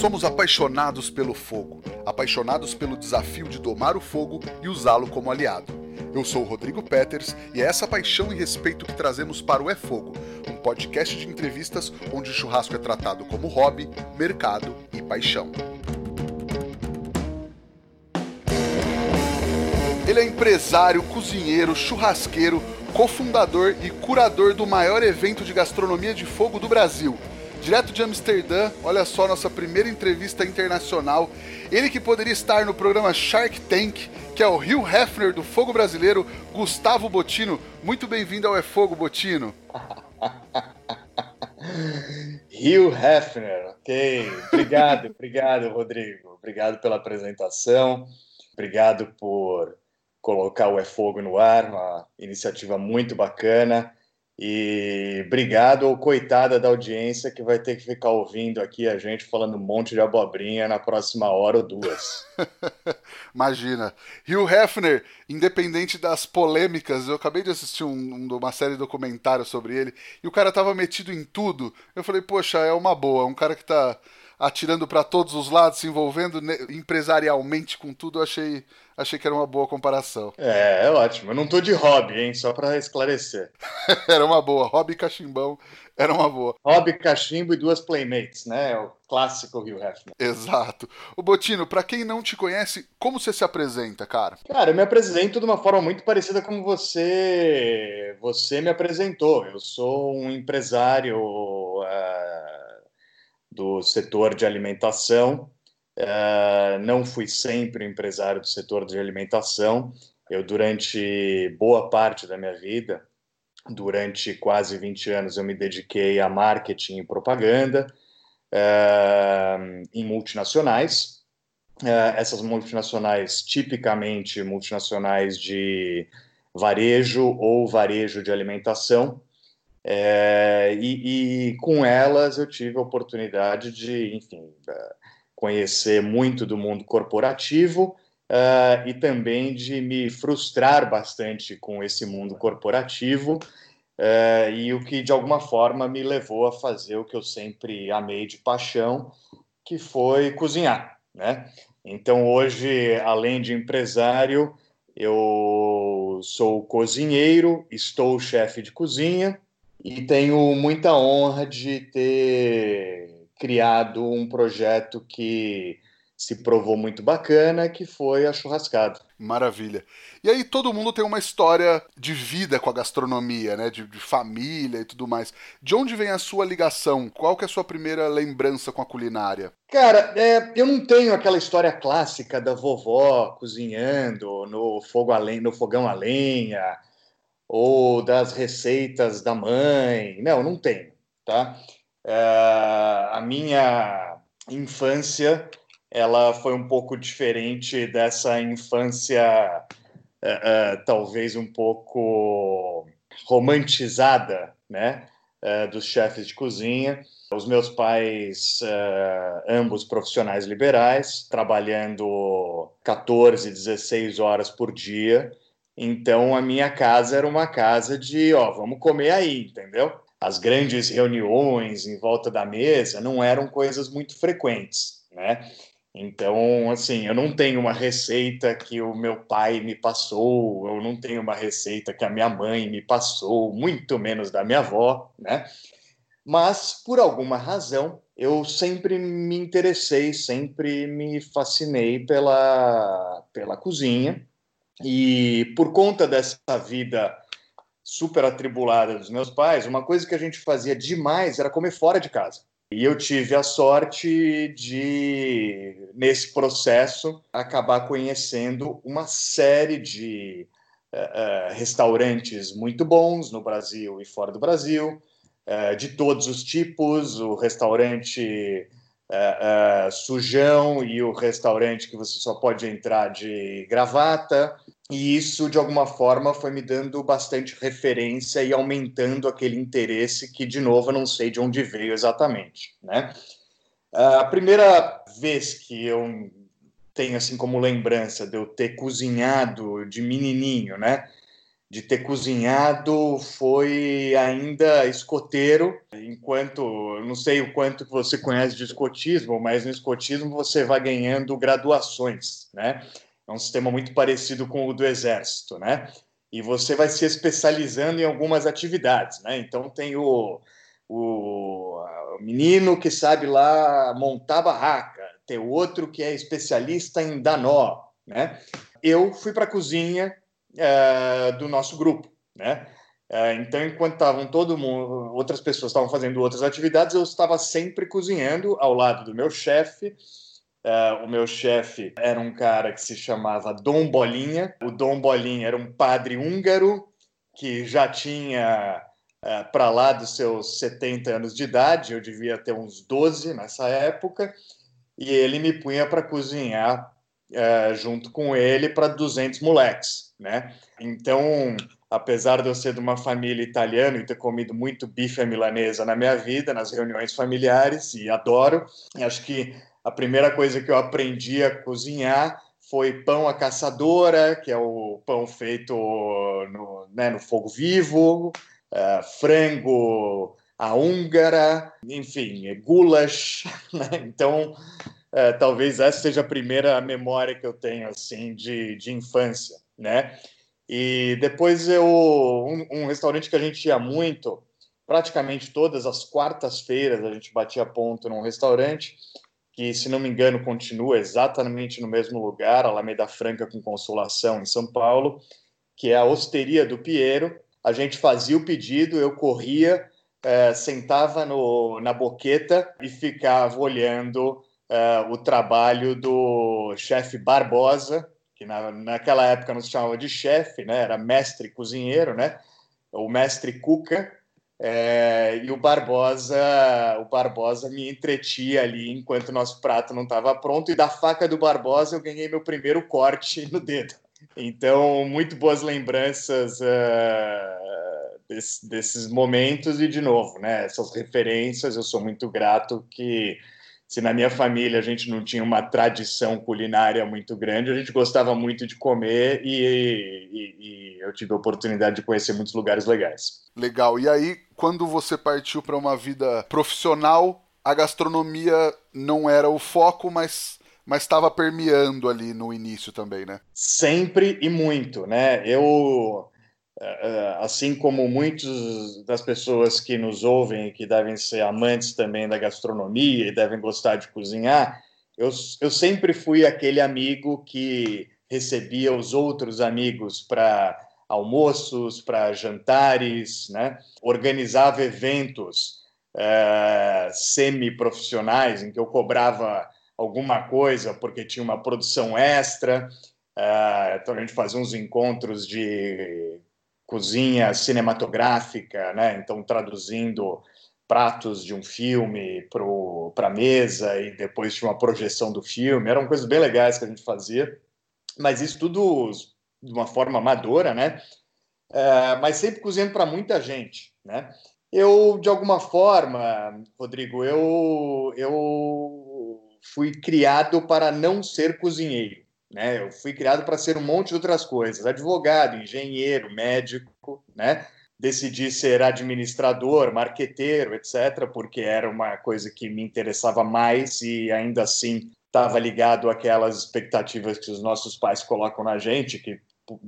Somos apaixonados pelo fogo, apaixonados pelo desafio de domar o fogo e usá-lo como aliado. Eu sou o Rodrigo Peters e é essa paixão e respeito que trazemos para o É Fogo, um podcast de entrevistas onde o churrasco é tratado como hobby, mercado e paixão. Ele é empresário, cozinheiro, churrasqueiro, cofundador e curador do maior evento de gastronomia de fogo do Brasil. Direto de Amsterdã, olha só nossa primeira entrevista internacional. Ele que poderia estar no programa Shark Tank, que é o Rio Hefner do Fogo Brasileiro, Gustavo Botino. Muito bem-vindo ao É Fogo, Botino. Rio Hefner, ok. Obrigado, obrigado, Rodrigo. Obrigado pela apresentação. Obrigado por colocar o É Fogo no ar, uma iniciativa muito bacana. E obrigado ou coitada da audiência que vai ter que ficar ouvindo aqui a gente falando um monte de abobrinha na próxima hora ou duas. Imagina. Hugh Hefner, independente das polêmicas, eu acabei de assistir um, um, uma série de documentários sobre ele e o cara tava metido em tudo. Eu falei, poxa, é uma boa, um cara que tá atirando para todos os lados, se envolvendo empresarialmente com tudo, eu achei, achei que era uma boa comparação. É, é ótimo. Eu não tô de hobby, hein? Só para esclarecer. era uma boa. Hobby cachimbão era uma boa. Hobby cachimbo e duas playmates, né? É o clássico Rio Hefner. Exato. O Botino, para quem não te conhece, como você se apresenta, cara? Cara, eu me apresento de uma forma muito parecida como você você me apresentou. Eu sou um empresário uh do setor de alimentação. Uh, não fui sempre empresário do setor de alimentação. Eu, durante boa parte da minha vida, durante quase 20 anos, eu me dediquei a marketing e propaganda uh, em multinacionais. Uh, essas multinacionais, tipicamente multinacionais de varejo ou varejo de alimentação, é, e, e, com elas eu tive a oportunidade de, enfim, conhecer muito do mundo corporativo uh, e também de me frustrar bastante com esse mundo corporativo. Uh, e o que de alguma forma me levou a fazer o que eu sempre amei de paixão, que foi cozinhar, né? Então hoje, além de empresário, eu sou cozinheiro, estou chefe de cozinha e tenho muita honra de ter criado um projeto que se provou muito bacana, que foi a churrascada. Maravilha. E aí todo mundo tem uma história de vida com a gastronomia, né? De, de, família e tudo mais. De onde vem a sua ligação? Qual que é a sua primeira lembrança com a culinária? Cara, é, eu não tenho aquela história clássica da vovó cozinhando no fogo a lenha, no fogão a lenha, ou das receitas da mãe. Não, não tenho, tá? É, a minha infância ela foi um pouco diferente dessa infância é, é, talvez um pouco romantizada, né? Dos chefes de cozinha. Os meus pais, é, ambos profissionais liberais, trabalhando 14, 16 horas por dia, então a minha casa era uma casa de, ó, vamos comer aí, entendeu? As grandes reuniões em volta da mesa não eram coisas muito frequentes, né? Então, assim, eu não tenho uma receita que o meu pai me passou, eu não tenho uma receita que a minha mãe me passou, muito menos da minha avó, né? Mas, por alguma razão, eu sempre me interessei, sempre me fascinei pela, pela cozinha, e por conta dessa vida super atribulada dos meus pais, uma coisa que a gente fazia demais era comer fora de casa. E eu tive a sorte de, nesse processo, acabar conhecendo uma série de uh, uh, restaurantes muito bons no Brasil e fora do Brasil, uh, de todos os tipos, o restaurante sujão e o restaurante que você só pode entrar de gravata. E isso, de alguma forma, foi me dando bastante referência e aumentando aquele interesse que, de novo, eu não sei de onde veio exatamente. Né? A primeira vez que eu tenho assim como lembrança de eu ter cozinhado de menininho, né? de ter cozinhado foi ainda escoteiro, enquanto, não sei o quanto você conhece de escotismo, mas no escotismo você vai ganhando graduações, né? É um sistema muito parecido com o do exército, né? E você vai se especializando em algumas atividades, né? Então tem o, o, o menino que sabe lá montar barraca, tem outro que é especialista em dar nó, né? Eu fui para a cozinha é, do nosso grupo, né? É, então, enquanto estavam todo mundo, outras pessoas estavam fazendo outras atividades, eu estava sempre cozinhando ao lado do meu chefe. É, o meu chefe era um cara que se chamava Dom Bolinha. O Dom Bolinha era um padre húngaro que já tinha é, para lá dos seus 70 anos de idade, eu devia ter uns 12 nessa época, e ele me punha para cozinhar é, junto com ele para 200 moleques, né? Então, apesar de eu ser de uma família italiana e ter comido muito bife à milanesa na minha vida, nas reuniões familiares, e adoro, acho que a primeira coisa que eu aprendi a cozinhar foi pão à caçadora, que é o pão feito no, né, no fogo vivo, uh, frango à húngara, enfim, goulash. Né? Então, é, talvez essa seja a primeira memória que eu tenho assim de, de infância, né? E depois eu um, um, restaurante que a gente ia muito, praticamente todas as quartas-feiras a gente batia ponto num restaurante que, se não me engano, continua exatamente no mesmo lugar, Alameda Franca com Consolação em São Paulo, que é a Osteria do Piero. A gente fazia o pedido, eu corria, é, sentava no, na boqueta e ficava olhando uh, o trabalho do chefe Barbosa, que na, naquela época não se chamava de chefe, né? era mestre cozinheiro, né? o mestre Cuca, é, e o Barbosa, o Barbosa me entretia ali enquanto o nosso prato não estava pronto, e da faca do Barbosa eu ganhei meu primeiro corte no dedo. Então, muito boas lembranças uh, desse, desses momentos, e de novo, né, essas referências, eu sou muito grato que se na minha família a gente não tinha uma tradição culinária muito grande, a gente gostava muito de comer e, e, e eu tive a oportunidade de conhecer muitos lugares legais. Legal. E aí, quando você partiu para uma vida profissional, a gastronomia não era o foco, mas mas estava permeando ali no início também, né? Sempre e muito, né? Eu assim como muitas das pessoas que nos ouvem, que devem ser amantes também da gastronomia e devem gostar de cozinhar, eu, eu sempre fui aquele amigo que recebia os outros amigos para almoços, para jantares, né? organizava eventos é, semi-profissionais em que eu cobrava alguma coisa porque tinha uma produção extra. Então a gente fazia uns encontros de cozinha cinematográfica, né? Então traduzindo pratos de um filme para a mesa e depois tinha uma projeção do filme. Eram coisas bem legais que a gente fazia, mas isso tudo de uma forma amadora, né? É, mas sempre cozinhando para muita gente, né? Eu, de alguma forma, Rodrigo, eu, eu fui criado para não ser cozinheiro. Né? Eu fui criado para ser um monte de outras coisas: advogado, engenheiro, médico, né? Decidi ser administrador, marqueteiro, etc., porque era uma coisa que me interessava mais e ainda assim estava ligado àquelas expectativas que os nossos pais colocam na gente, que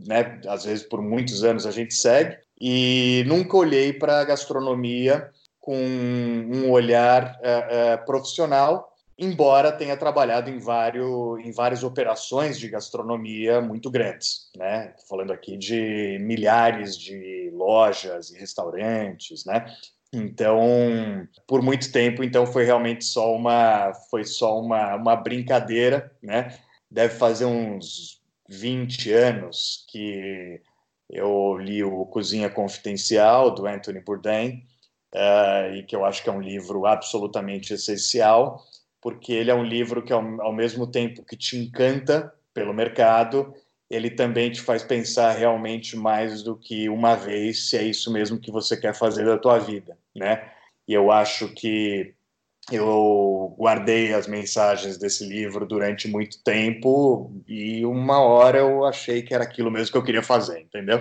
né, às vezes por muitos anos a gente segue. E nunca olhei para a gastronomia com um olhar uh, uh, profissional embora tenha trabalhado em, vários, em várias operações de gastronomia muito grandes, né? Falando aqui de milhares de lojas e restaurantes, né? Então, por muito tempo, então foi realmente só uma foi só uma, uma brincadeira, né? Deve fazer uns 20 anos que eu li o Cozinha Confidencial do Anthony Bourdain, uh, e que eu acho que é um livro absolutamente essencial porque ele é um livro que, ao, ao mesmo tempo que te encanta pelo mercado, ele também te faz pensar realmente mais do que uma vez se é isso mesmo que você quer fazer da tua vida, né? E eu acho que eu guardei as mensagens desse livro durante muito tempo e uma hora eu achei que era aquilo mesmo que eu queria fazer, entendeu?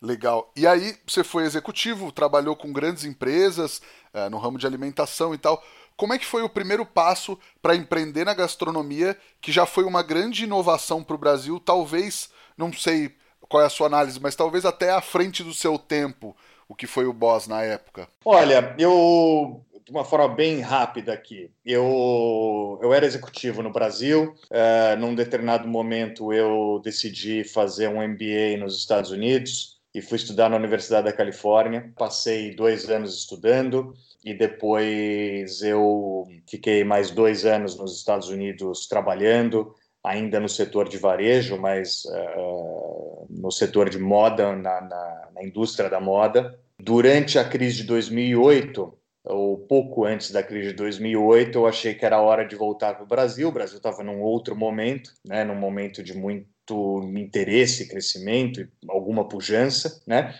Legal. E aí você foi executivo, trabalhou com grandes empresas é, no ramo de alimentação e tal. Como é que foi o primeiro passo para empreender na gastronomia, que já foi uma grande inovação para o Brasil, talvez, não sei qual é a sua análise, mas talvez até à frente do seu tempo, o que foi o Boss na época? Olha, eu de uma forma bem rápida aqui. Eu, eu era executivo no Brasil. Uh, num determinado momento, eu decidi fazer um MBA nos Estados Unidos e fui estudar na Universidade da Califórnia. Passei dois anos estudando e depois eu fiquei mais dois anos nos Estados Unidos trabalhando, ainda no setor de varejo, mas uh, no setor de moda, na, na, na indústria da moda. Durante a crise de 2008, ou pouco antes da crise de 2008, eu achei que era hora de voltar para o Brasil. O Brasil estava num outro momento, né, num momento de muito interesse, crescimento e alguma pujança, né?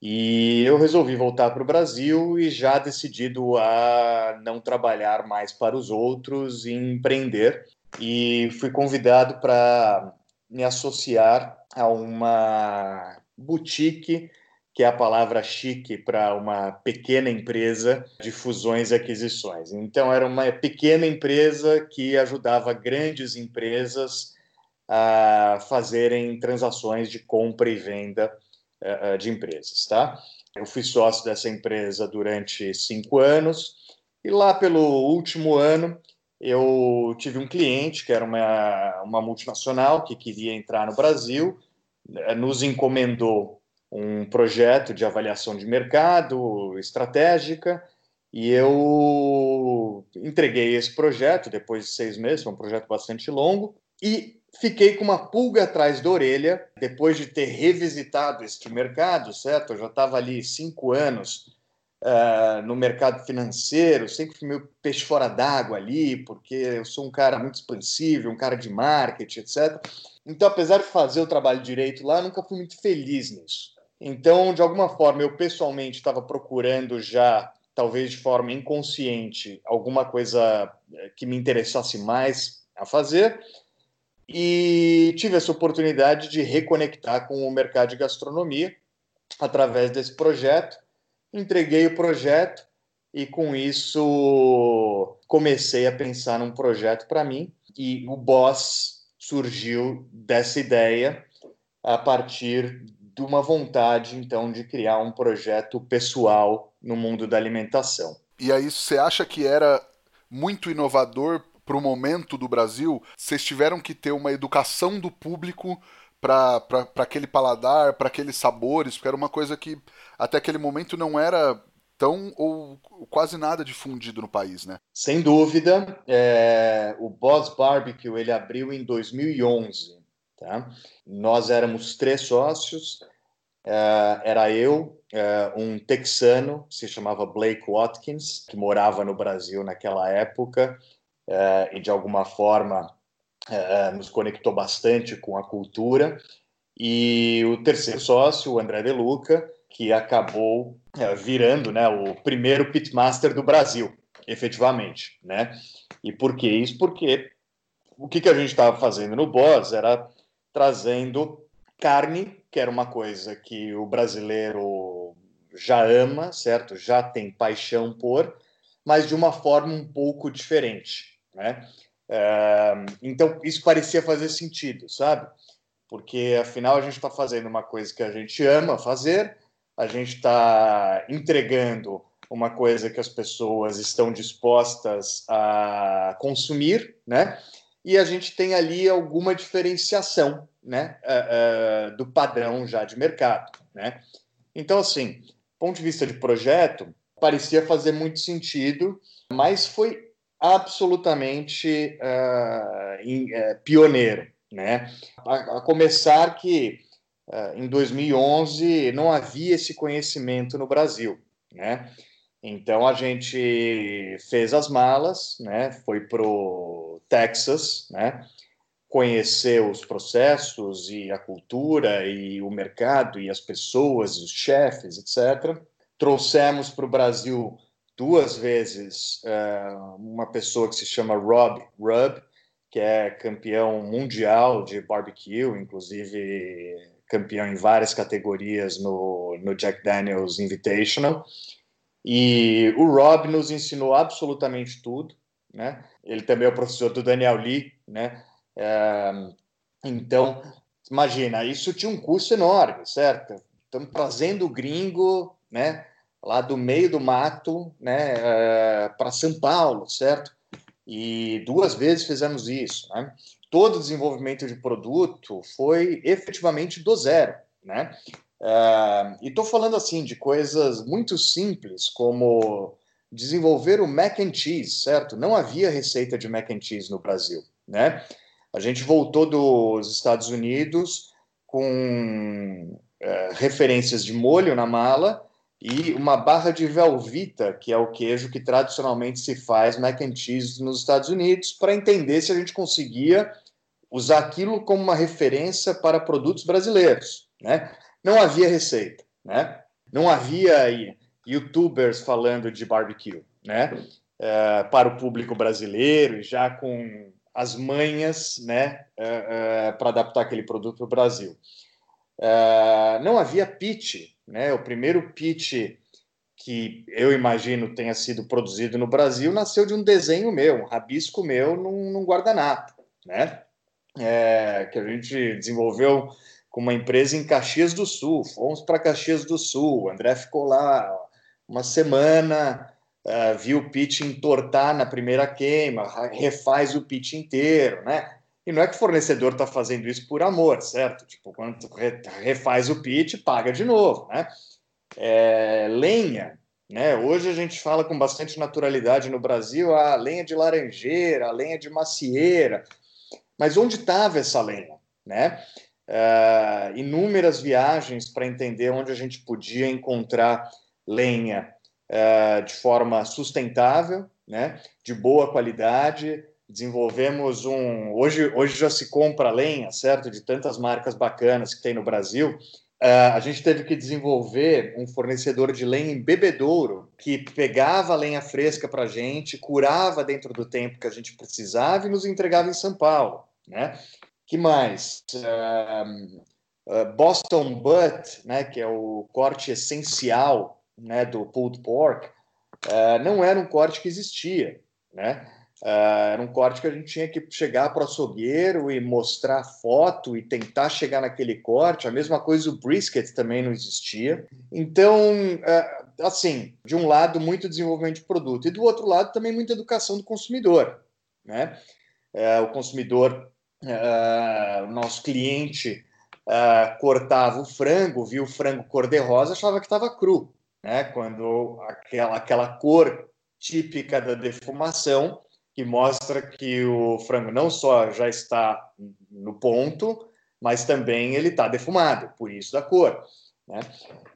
E eu resolvi voltar para o Brasil e já decidido a não trabalhar mais para os outros e empreender. E fui convidado para me associar a uma boutique que é a palavra chique para uma pequena empresa de fusões e aquisições. Então, era uma pequena empresa que ajudava grandes empresas a fazerem transações de compra e venda de empresas, tá? Eu fui sócio dessa empresa durante cinco anos e lá pelo último ano eu tive um cliente que era uma, uma multinacional que queria entrar no Brasil, nos encomendou um projeto de avaliação de mercado estratégica e eu entreguei esse projeto depois de seis meses, foi um projeto bastante longo, e fiquei com uma pulga atrás da orelha depois de ter revisitado este mercado, certo? Eu já estava ali cinco anos uh, no mercado financeiro, sempre fui meu peixe fora d'água ali, porque eu sou um cara muito expansível, um cara de marketing, etc. Então, apesar de fazer o trabalho direito lá, nunca fui muito feliz nisso. Então, de alguma forma, eu pessoalmente estava procurando já, talvez de forma inconsciente, alguma coisa eh, que me interessasse mais a fazer. E tive essa oportunidade de reconectar com o mercado de gastronomia através desse projeto. Entreguei o projeto e, com isso, comecei a pensar num projeto para mim. E o Boss surgiu dessa ideia a partir de uma vontade, então, de criar um projeto pessoal no mundo da alimentação. E aí, você acha que era muito inovador para o momento do Brasil? Vocês tiveram que ter uma educação do público para aquele paladar, para aqueles sabores, porque era uma coisa que até aquele momento não era tão ou quase nada difundido no país, né? Sem dúvida. É, o Boss Barbecue ele abriu em 2011 Tá? Nós éramos três sócios, uh, era eu, uh, um texano, se chamava Blake Watkins, que morava no Brasil naquela época uh, e de alguma forma nos conectou bastante com a cultura, e o terceiro sócio, o André De Luca, que acabou virando né, o primeiro pitmaster do Brasil, efetivamente. Né? E por que isso? Porque o que, que a gente estava fazendo no Boss era trazendo carne, que era uma coisa que o brasileiro já ama, certo? Já tem paixão por, mas de uma forma um pouco diferente, né? É, então isso parecia fazer sentido, sabe? Porque afinal a gente está fazendo uma coisa que a gente ama fazer, a gente está entregando uma coisa que as pessoas estão dispostas a consumir, né? e a gente tem ali alguma diferenciação né, uh, uh, do padrão já de mercado. Né? Então, assim, ponto de vista de projeto, parecia fazer muito sentido, mas foi absolutamente uh, in, pioneiro. Né? A, a começar que em 2011 não havia esse conhecimento no Brasil. Né? Então a gente fez as malas, né? Foi pro Texas, né? Conheceu os processos e a cultura e o mercado e as pessoas, os chefes, etc. Trouxemos para o Brasil duas vezes uh, uma pessoa que se chama Rob Rubb, que é campeão mundial de barbecue, inclusive campeão em várias categorias no, no Jack Daniels Invitational. E o Rob nos ensinou absolutamente tudo, né? Ele também é o professor do Daniel Lee, né? É, então, imagina, isso tinha um custo enorme, certo? Estamos trazendo o gringo, né? Lá do meio do mato, né? É, para São Paulo, certo? E duas vezes fizemos isso, né? Todo o desenvolvimento de produto foi efetivamente do zero, né? Uh, e estou falando assim de coisas muito simples, como desenvolver o mac and cheese, certo? Não havia receita de mac and cheese no Brasil, né? A gente voltou dos Estados Unidos com uh, referências de molho na mala e uma barra de Velvita, que é o queijo que tradicionalmente se faz mac and cheese nos Estados Unidos, para entender se a gente conseguia usar aquilo como uma referência para produtos brasileiros, né? não havia receita, né? Não havia youtubers falando de barbecue, né? É, para o público brasileiro, já com as manhas, né, é, é, para adaptar aquele produto para o Brasil. Não havia pitch, né? O primeiro pitch que eu imagino tenha sido produzido no Brasil nasceu de um desenho meu, um rabisco meu num, num guardanapo, né? É, que a gente desenvolveu com uma empresa em Caxias do Sul. Fomos para Caxias do Sul. O André ficou lá uma semana, uh, viu o pitch entortar na primeira queima, refaz o pitch inteiro, né? E não é que o fornecedor está fazendo isso por amor, certo? Tipo, quando refaz o pitch, paga de novo, né? É, lenha, né? Hoje a gente fala com bastante naturalidade no Brasil a lenha de laranjeira, a lenha de macieira. Mas onde estava essa lenha, né? uh, inúmeras viagens para entender onde a gente podia encontrar lenha uh, de forma sustentável, né, de boa qualidade. Desenvolvemos um. Hoje, hoje já se compra lenha, certo? De tantas marcas bacanas que tem no Brasil. Uh, a gente teve que desenvolver um fornecedor de lenha em bebedouro que pegava a lenha fresca para a gente, curava dentro do tempo que a gente precisava e nos entregava em São Paulo. Né? que mais? Uh, uh, Boston Butt, né, que é o corte essencial né, do pulled pork, não era um corte que existia, né? Uh, era um corte que a gente tinha que chegar para o açougueiro e mostrar foto e tentar chegar naquele corte. A mesma coisa o brisket também não existia. Então, uh, assim, de um lado, muito desenvolvimento de produto e do outro lado também muita educação do consumidor. Né? Uh, o consumidor uh, o nosso cliente cortava o frango, viu o frango cor-de-rosa, achava que estava cru, né? Quando aquela, aquela cor típica da defumação, que mostra que o frango não só já está no ponto, mas também ele está defumado, por isso da cor. Né?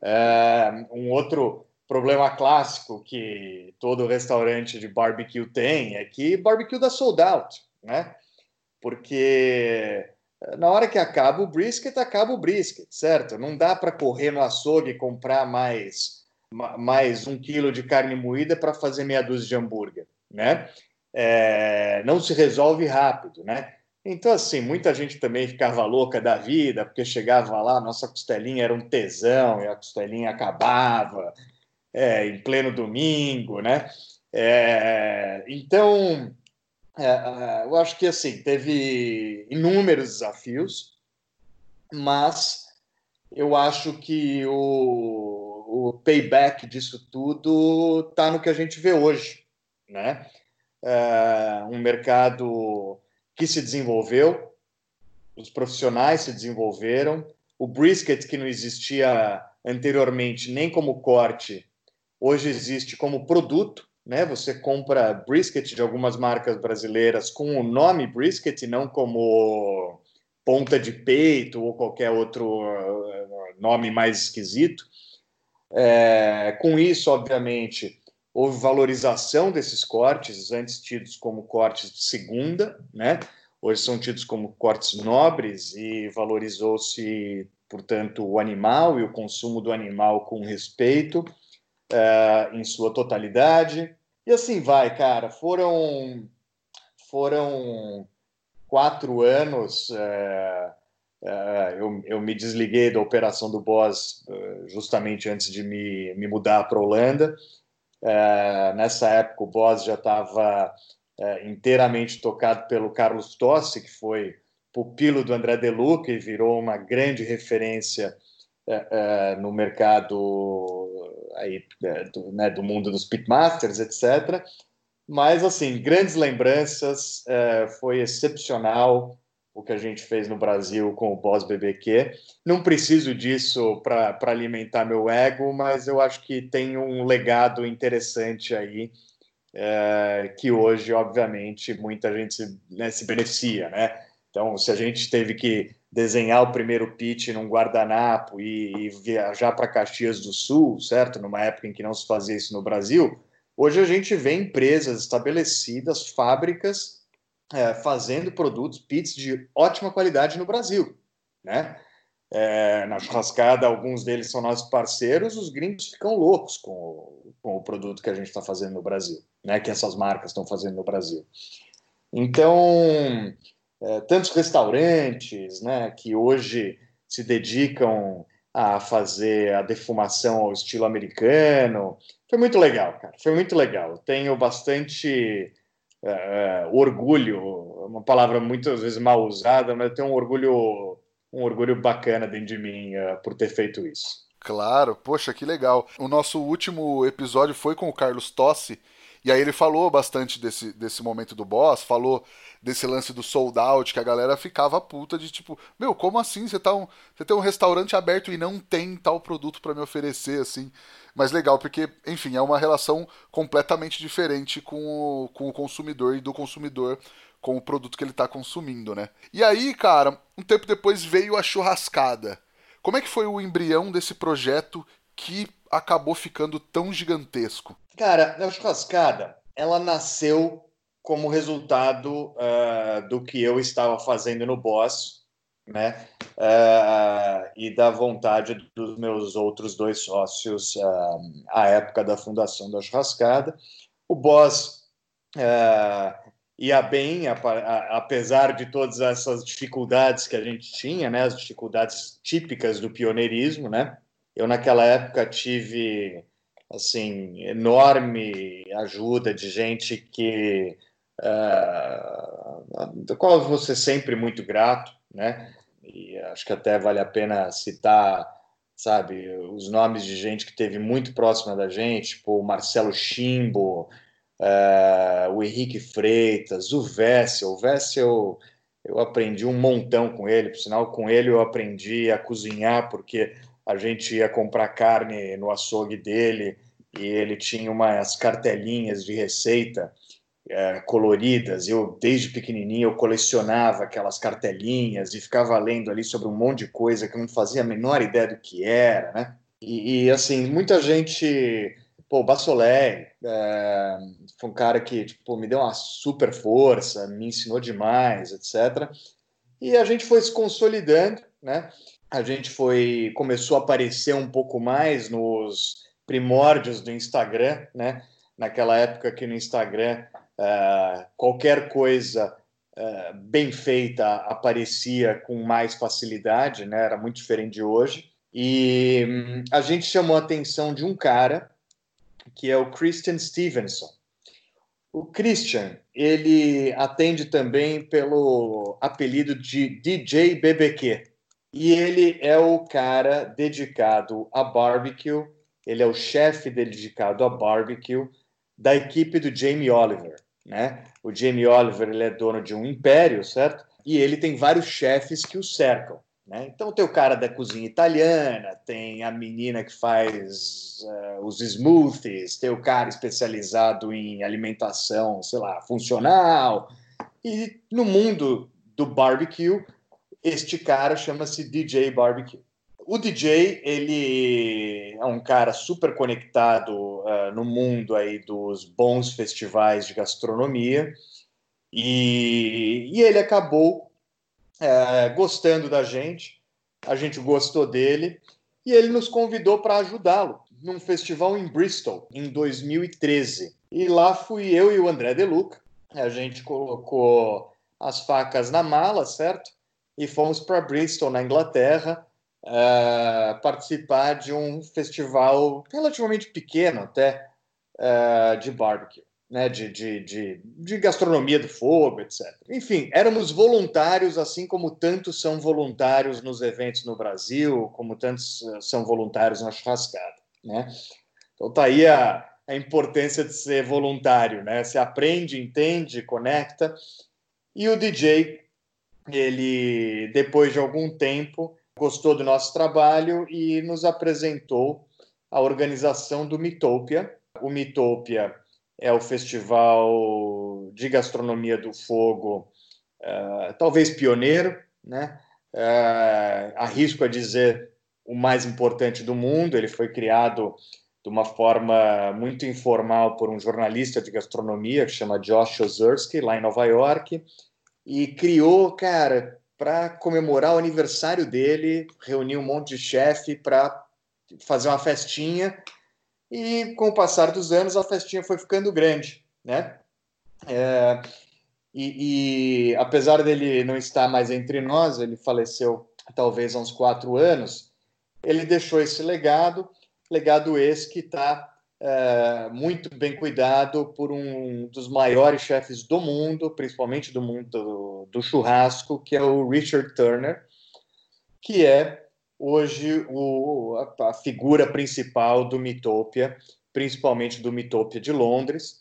Uh, um outro problema clássico que todo restaurante de barbecue tem é que barbecue dá sold out, né? porque eh, na hora que acaba o brisket, acaba o brisket, certo? Não dá para correr no açougue e comprar mais, mais um quilo de carne moída para fazer meia dúzia de hambúrguer, né? É, não se resolve rápido, né? Então, assim, muita gente também ficava louca da vida, porque chegava lá, nossa costelinha era um tesão, e a costelinha acabava é, em pleno domingo, né? É, então, é, é, eu acho que assim teve inúmeros desafios, mas eu acho que o, o payback disso tudo está no que a gente vê hoje, né? É, um mercado que se desenvolveu, os profissionais se desenvolveram, o brisket que não existia anteriormente nem como corte, hoje existe como produto né? Você compra brisket de algumas marcas brasileiras com o nome brisket, não como ponta de peito ou qualquer outro eh, nome mais esquisito. É, com isso, obviamente, houve valorização desses cortes, antes tidos como cortes de segunda, né? Hoje são tidos como cortes nobres e valorizou-se, portanto, o animal e o consumo do animal com respeito uh, em sua totalidade. E assim vai, cara. Foram, foram quatro anos é, Uh, eu, eu, me desliguei da operação do Boss uh, justamente antes de me, me mudar para a Holanda. Uh, nessa época, o Boss já estava inteiramente tocado pelo Carlos Tossi, que foi pupilo do André De Luca e virou uma grande referência no mercado aí, do, né, do mundo dos pitmasters, etc. Mas, assim, grandes lembranças, foi excepcional o que a gente fez no Brasil com o Boss BBQ. Não preciso disso para alimentar meu ego, mas eu acho que tem um legado interessante aí, é, que hoje, obviamente, muita gente se, né, se beneficia, né? Então, se a gente teve que desenhar o primeiro pitch num guardanapo e, e viajar para Caxias do Sul, certo? Numa época em que não se fazia isso no Brasil, hoje a gente vê empresas estabelecidas, fábricas é, fazendo produtos pits de ótima qualidade no Brasil, né? É, na churrascada, alguns deles são nossos parceiros, os gringos ficam loucos com o, com o produto que a gente está fazendo no Brasil, né? Que essas marcas estão fazendo no Brasil. Então, é, tantos restaurantes, né? Que hoje se dedicam a fazer a defumação ao estilo americano. Foi muito legal, cara. Foi muito legal. Tenho bastante é, orgulho, uma palavra muitas vezes mal usada, mas eu tenho um orgulho, um orgulho bacana dentro de mim uh, por ter feito isso. Claro, poxa, que legal. O nosso último episódio foi com o Carlos Tossi, e aí ele falou bastante desse, desse momento do boss, falou desse lance do sold out, que a galera ficava puta de tipo, meu, como assim? Você, tá um, você tem um restaurante aberto e não tem tal produto para me oferecer, assim mas legal, porque, enfim, é uma relação completamente diferente com o, com o consumidor e do consumidor com o produto que ele está consumindo, né? E aí, cara, um tempo depois veio a churrascada. Como é que foi o embrião desse projeto que acabou ficando tão gigantesco? Cara, a churrascada, ela nasceu como resultado uh, do que eu estava fazendo no Boss, né? Uh, e da vontade dos meus outros dois sócios uh, à época da fundação da Churrascada. O Boss ia bem, apesar de todas essas dificuldades que a gente tinha, né? as dificuldades típicas do pioneirismo. Né? Eu, naquela época, tive assim enorme ajuda de gente que uh, do qual eu vou ser sempre muito grato, né? E acho que até vale a pena citar, sabe, os nomes de gente que teve muito próxima da gente, tipo o Marcelo Chimbo, uh, o Henrique Freitas, o Vessel. O Vessel, eu aprendi um montão com ele, por sinal, com ele eu aprendi a cozinhar, porque a gente ia comprar carne no açougue dele e ele tinha umas cartelinhas de receita é, coloridas. Eu, desde pequenininho, eu colecionava aquelas cartelinhas e ficava lendo ali sobre um monte de coisa que eu não fazia a menor ideia do que era, né? E, e assim, muita gente... Pô, o Bassolé é, foi um cara que tipo, me deu uma super força, me ensinou demais, etc. E a gente foi se consolidando, né? A gente foi começou a aparecer um pouco mais nos primórdios do Instagram, né? Naquela época que no Instagram Uh, qualquer coisa uh, bem feita aparecia com mais facilidade, né? era muito diferente de hoje. E um, a gente chamou a atenção de um cara que é o Christian Stevenson. O Christian, ele atende também pelo apelido de DJ BBQ. E ele é o cara dedicado a barbecue, ele é o chefe dedicado a barbecue da equipe do Jamie Oliver. Né? O Jamie Oliver ele é dono de um império, certo? E ele tem vários chefes que o cercam. Né? Então tem o cara da cozinha italiana, tem a menina que faz uh, os smoothies, tem o cara especializado em alimentação, sei lá, funcional. E no mundo do barbecue, este cara chama-se DJ Barbecue. O DJ, ele é um cara super conectado uh, no mundo aí dos bons festivais de gastronomia e, e ele acabou uh, gostando da gente, a gente gostou dele e ele nos convidou para ajudá-lo num festival em Bristol em 2013. E lá fui eu e o André De Luca. A gente colocou as facas na mala, certo? e fomos para Bristol, na Inglaterra, uh, participar de um festival relativamente pequeno até uh, de barbecue, né? De, de, de, de, gastronomia do fogo, etc. Enfim, éramos voluntários, assim como tantos são voluntários nos eventos no Brasil, como tantos eh, são voluntários na churrascada, né? Então tá aí a, a importância de ser voluntário, né? Se aprende, entende, conecta. E o DJ, ele, depois de algum tempo, gostou do nosso trabalho e nos apresentou a organização do Mitopia. O Mitopia é o festival de gastronomia do fogo, uh, talvez pioneiro, né? Uh, arrisco a dizer o mais importante do mundo. Ele foi criado de uma forma muito informal por um jornalista de gastronomia que chama Josh Ozersky, lá em Nova York, e criou, cara, para comemorar o aniversário dele, reuniu um monte de chefe para fazer uma festinha. E com o passar dos anos, a festinha foi ficando grande, né? É, e, e, apesar dele não estar mais entre nós, ele faleceu talvez há uns quatro anos, ele deixou esse legado, legado esse que está é, muito bem cuidado por um dos maiores chefes do mundo, principalmente do mundo do, do churrasco, que é o Richard Turner, que é hoje o, a, a, figura principal do Mitopia, principalmente do Mitopia de Londres.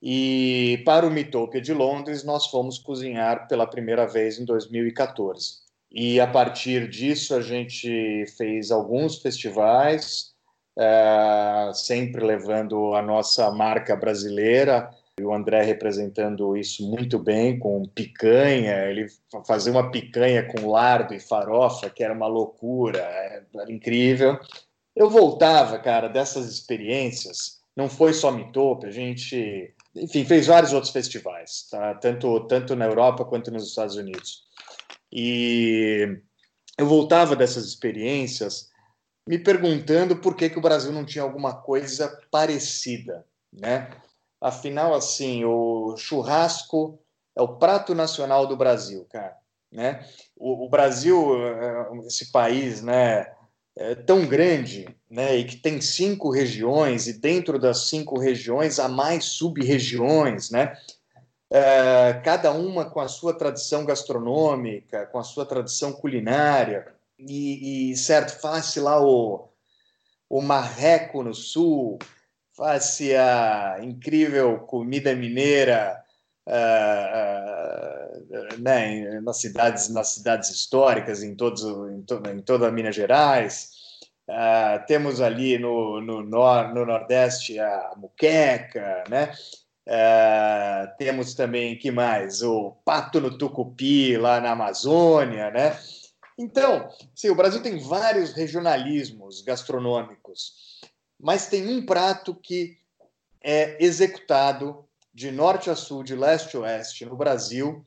E para o Mitopia de Londres, nós fomos cozinhar pela primeira vez em 2014. E a partir disso, a gente fez alguns festivais, é, sempre levando a nossa marca brasileira. E o André representando isso muito bem, com picanha. Ele fazia uma picanha com lardo e farofa, que era uma loucura, era incrível. Eu voltava, cara, dessas experiências. Não foi só Mitope, a gente, enfim, fez vários outros festivais, tá? tanto, tanto na Europa quanto nos Estados Unidos. E eu voltava dessas experiências me perguntando por que, que o Brasil não tinha alguma coisa parecida, né? Afinal, assim, o churrasco é o prato nacional do Brasil, cara, né? O, o Brasil, é, esse país, né, é tão grande, né, e que tem cinco regiões e dentro das cinco regiões há mais sub-regiões, né? É, cada uma com a sua tradição gastronômica, com a sua tradição culinária e, e certo, faz-se lá o, o marreco no sul, faz-se a incrível comida mineira uh, uh, né, nas cidades nas cidades históricas em todos em, to, em toda Minas Gerais. Uh, temos ali no, no, nor, no Nordeste a muqueca né? Temos também que mais? O pato no tucupi lá na Amazônia né então, sim, o Brasil tem vários regionalismos gastronômicos, mas tem um prato que é executado de norte a sul, de leste a oeste, no Brasil,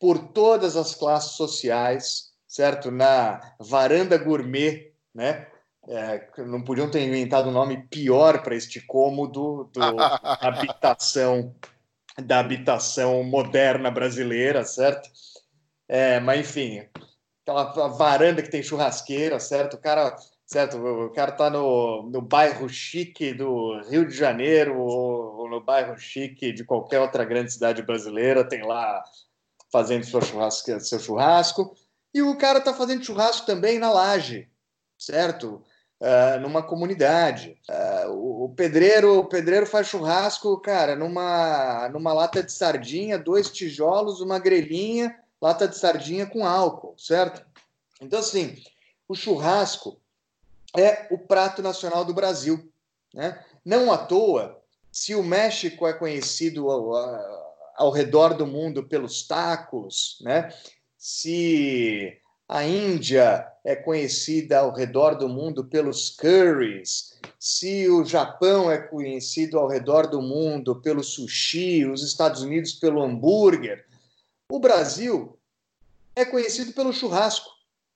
por todas as classes sociais, certo? Na varanda gourmet, né? É, não podiam ter inventado um nome pior para este cômodo do, da habitação da habitação moderna brasileira, certo? É, mas enfim, aquela varanda que tem churrasqueira, certo? O cara, certo? O cara tá no, no bairro chique do Rio de Janeiro ou, ou no bairro chique de qualquer outra grande cidade brasileira, tem lá fazendo seu churrasco, seu churrasco. E o cara tá fazendo churrasco também na laje, certo? Uh, numa comunidade. Uh, o, o, pedreiro, o pedreiro faz churrasco, cara, numa, numa lata de sardinha, dois tijolos, uma grelhinha lata de sardinha com álcool, certo? Então, assim, o churrasco é o prato nacional do Brasil. Né? Não à toa, se o México é conhecido ao, ao redor do mundo pelos tacos, né? se a Índia é conhecida ao redor do mundo pelos curries, se o Japão é conhecido ao redor do mundo pelo sushi, os Estados Unidos pelo hambúrguer, o Brasil é conhecido pelo churrasco.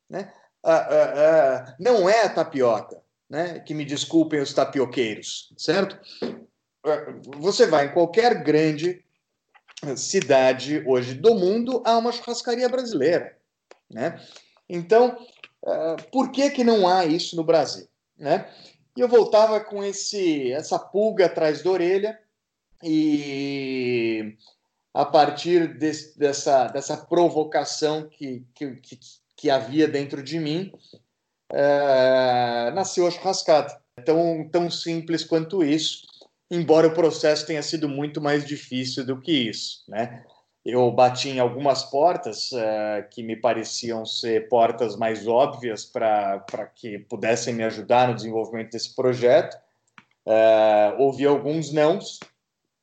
Né? Ah, ah, ah, não é a tapioca, né? que me desculpem os tapioqueiros, certo? Você vai em qualquer grande cidade hoje do mundo, há uma churrascaria brasileira. Né? Então, por que, que não há isso no Brasil? Né? E eu voltava com esse, essa pulga atrás da orelha e a partir desse, dessa, dessa provocação que, que, que, que, havia dentro de mim, é, nasceu a churrascada. Tão, tão simples quanto isso, embora o processo tenha sido muito mais difícil do que isso. Né? Eu bati em algumas portas é, que me pareciam ser portas mais óbvias para que pudessem me ajudar no desenvolvimento desse projeto. É, ouvi alguns nãos,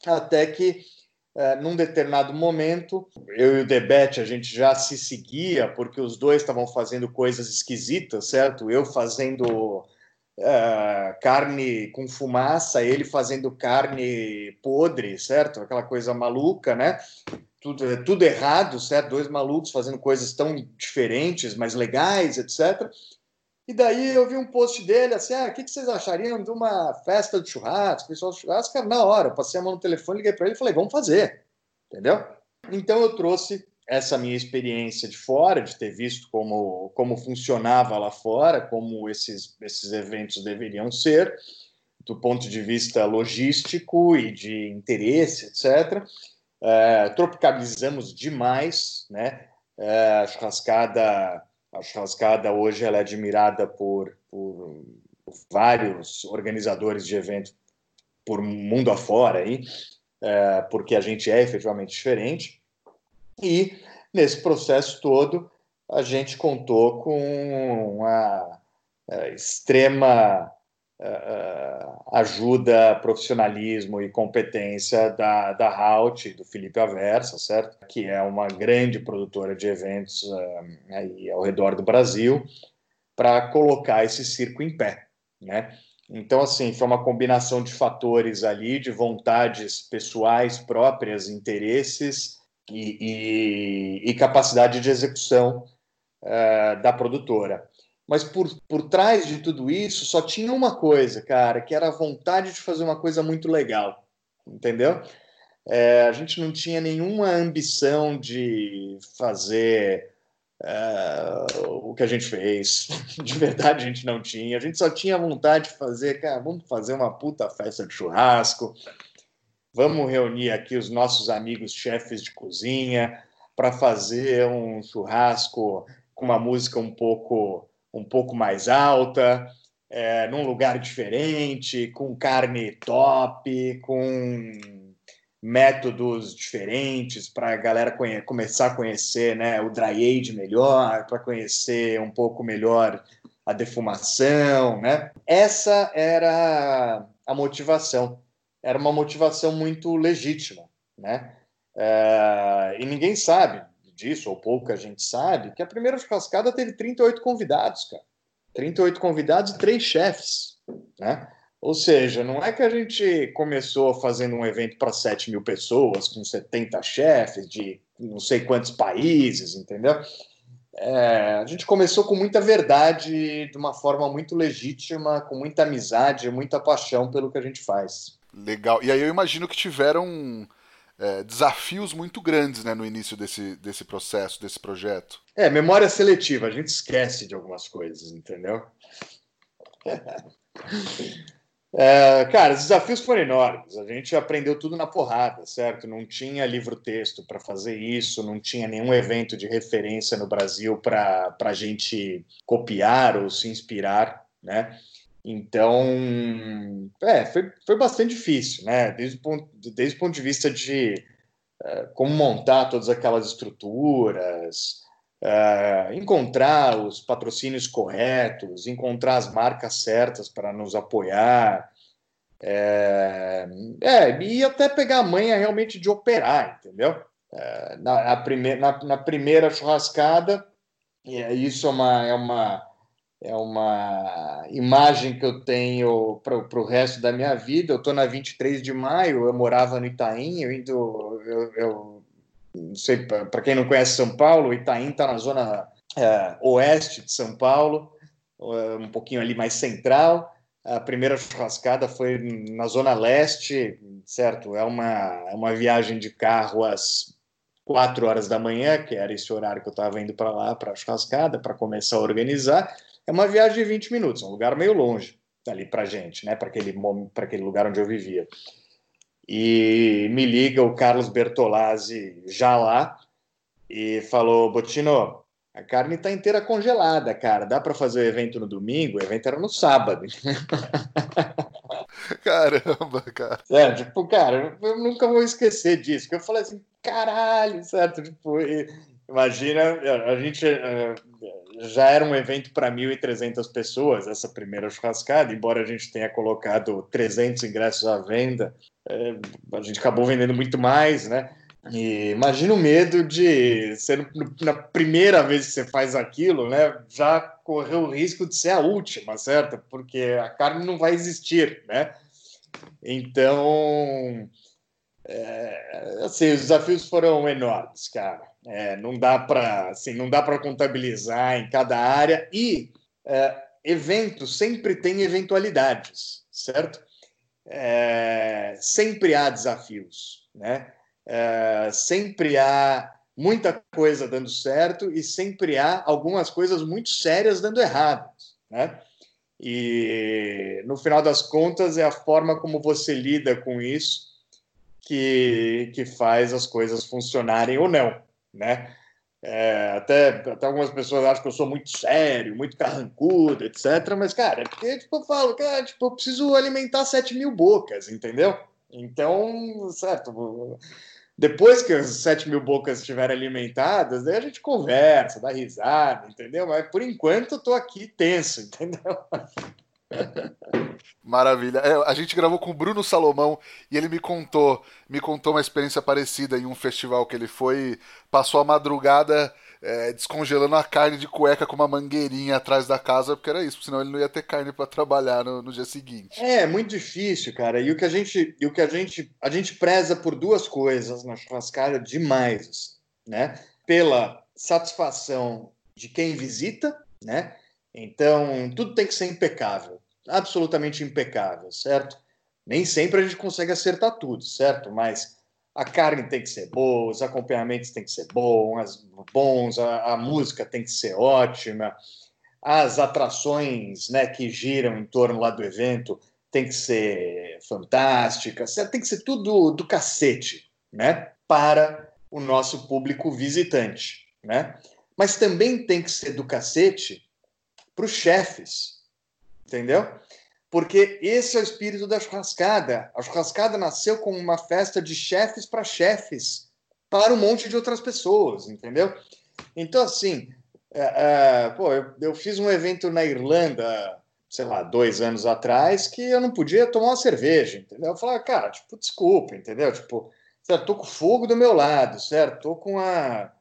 até que é, num determinado momento, eu e o Debete, a gente já se seguia, porque os dois estavam fazendo coisas esquisitas, certo? Eu fazendo uh, carne com fumaça, ele fazendo carne podre, certo? Aquela coisa maluca, né? Tudo, tudo errado, certo? Dois malucos fazendo coisas tão diferentes, mas legais, etc. E daí eu vi um post dele assim: ah, o que, vocês achariam de uma festa de churrasco? Pessoal de churrasco, na hora, passei a mão no telefone, liguei para ele e falei: vamos fazer, entendeu? Então eu trouxe essa minha experiência de fora, de ter visto como, como funcionava lá fora, como esses, esses eventos deveriam ser, do ponto de vista logístico e de interesse, etc. É, tropicalizamos demais, né? É, churrascada a churrascada hoje ela é admirada por, por vários organizadores de eventos por mundo afora aí, é, porque a gente é efetivamente diferente. E nesse processo todo a gente contou com uma é, extrema uh, ajuda, profissionalismo e competência da, da Halt, do Felipe Aversa, certo? Que é uma grande produtora de eventos uh, aí ao redor do Brasil, para colocar esse circo em pé, né? Então, assim, foi uma combinação de fatores ali, de vontades pessoais próprias, interesses e, e, e capacidade de execução uh, da produtora. Mas por, por trás de tudo isso só tinha uma coisa, cara, que era a vontade de fazer uma coisa muito legal, entendeu? É, a gente não tinha nenhuma ambição de fazer uh, o que a gente fez. De verdade, a gente não tinha. A gente só tinha vontade de fazer, cara, vamos fazer uma puta festa de churrasco. Vamos reunir aqui os nossos amigos chefes de cozinha para fazer um churrasco com uma música um pouco um pouco mais alta, é, num lugar diferente, com carne top, com métodos diferentes para a galera começar a conhecer né, o dry age melhor, para conhecer um pouco melhor a defumação, né? Essa era a motivação. Era uma motivação muito legítima, né? É, e ninguém sabe disso, ou pouca gente sabe, que a primeira churrascada teve 38 convidados, cara. 38 convidados e três chefes, né? Ou seja, não é que a gente começou fazendo um evento para 7 mil pessoas, com 70 chefes de não sei quantos países, entendeu? É, a gente começou com muita verdade, de uma forma muito legítima, com muita amizade, muita paixão pelo que a gente faz. Legal. E aí eu imagino que tiveram é, desafios muito grandes né, no início desse, desse processo, desse projeto. É, memória seletiva, a gente esquece de algumas coisas, entendeu? É, cara, os desafios foram enormes. A gente aprendeu tudo na porrada, certo? Não tinha livro-texto para fazer isso, não tinha nenhum evento de referência no Brasil para a gente copiar ou se inspirar, né? Então, é, foi, foi bastante difícil, né? Desde o ponto, desde o ponto de vista de uh, como montar todas aquelas estruturas, uh, encontrar os patrocínios corretos, encontrar as marcas certas para nos apoiar, é, é, e até pegar a manha realmente de operar, entendeu? É, na, na, prime na, na primeira churrascada, e isso é uma, é uma é uma imagem que eu tenho para o resto da minha vida. Eu estou na 23 de maio, eu morava no Itaim, eu indo, eu, eu não sei, para quem não conhece São Paulo, Itaim está na zona é, oeste de São Paulo, é, um pouquinho ali mais central. A primeira churrascada foi na zona leste, certo? É uma, é uma viagem de carro às quatro horas da manhã, que era esse horário que eu estava indo para lá, para a churrascada, para começar a organizar. É uma viagem de 20 minutos, um lugar meio longe ali para gente, né? Para aquele, aquele lugar onde eu vivia. E me liga o Carlos Bertolazzi já lá e falou: Botino, a carne está inteira congelada, cara. Dá para fazer o evento no domingo? O evento era no sábado. Caramba, cara. É, tipo, cara, eu nunca vou esquecer disso. Que eu falei assim, caralho, certo? Tipo, imagina, a gente eh, já era um evento para 1.300 pessoas, essa primeira churrascada, embora a gente tenha colocado 300 ingressos à venda, é, a gente acabou vendendo muito mais, né? E imagina o medo de ser na primeira vez que você faz aquilo, né? Já correu o risco de ser a última, certo? Porque a carne não vai existir, né? Então, é, assim, os desafios foram enormes, cara. É, não dá para assim, não dá para contabilizar em cada área e é, eventos sempre tem eventualidades, certo? É, sempre há desafios, né? É, sempre há muita coisa dando certo e sempre há algumas coisas muito sérias dando errado, né? E no final das contas é a forma como você lida com isso que, que faz as coisas funcionarem ou não, né? É, até, até algumas pessoas acham que eu sou muito sério, muito carrancudo, etc. Mas, cara, é porque tipo, eu falo, cara, tipo, eu preciso alimentar 7 mil bocas, entendeu? Então, certo, depois que as 7 mil bocas estiverem alimentadas, aí a gente conversa, dá risada, entendeu? Mas por enquanto eu tô aqui tenso, entendeu? Maravilha. É, a gente gravou com o Bruno Salomão e ele me contou, me contou uma experiência parecida em um festival que ele foi, passou a madrugada é, descongelando a carne de cueca com uma mangueirinha atrás da casa, porque era isso, senão ele não ia ter carne para trabalhar no, no, dia seguinte. É, muito difícil, cara. E o que a gente, e o que a gente, a gente preza por duas coisas na churrascaria demais, né? Pela satisfação de quem visita, né? Então, tudo tem que ser impecável, absolutamente impecável, certo? Nem sempre a gente consegue acertar tudo, certo? Mas a carne tem que ser boa, os acompanhamentos têm que ser bons, bons a, a música tem que ser ótima, as atrações né, que giram em torno lá do evento tem que ser fantásticas, certo? tem que ser tudo do cacete, né? Para o nosso público visitante, né? Mas também tem que ser do cacete para os chefes, entendeu? Porque esse é o espírito da churrascada. A churrascada nasceu como uma festa de chefes para chefes, para um monte de outras pessoas, entendeu? Então, assim, é, é, pô, eu, eu, fiz um evento na Irlanda, sei lá, dois anos atrás, que eu não podia tomar uma cerveja, entendeu? Eu falei, cara, tipo, desculpa, entendeu? Tipo, certo, tô com fogo do meu lado, certo? Tô com a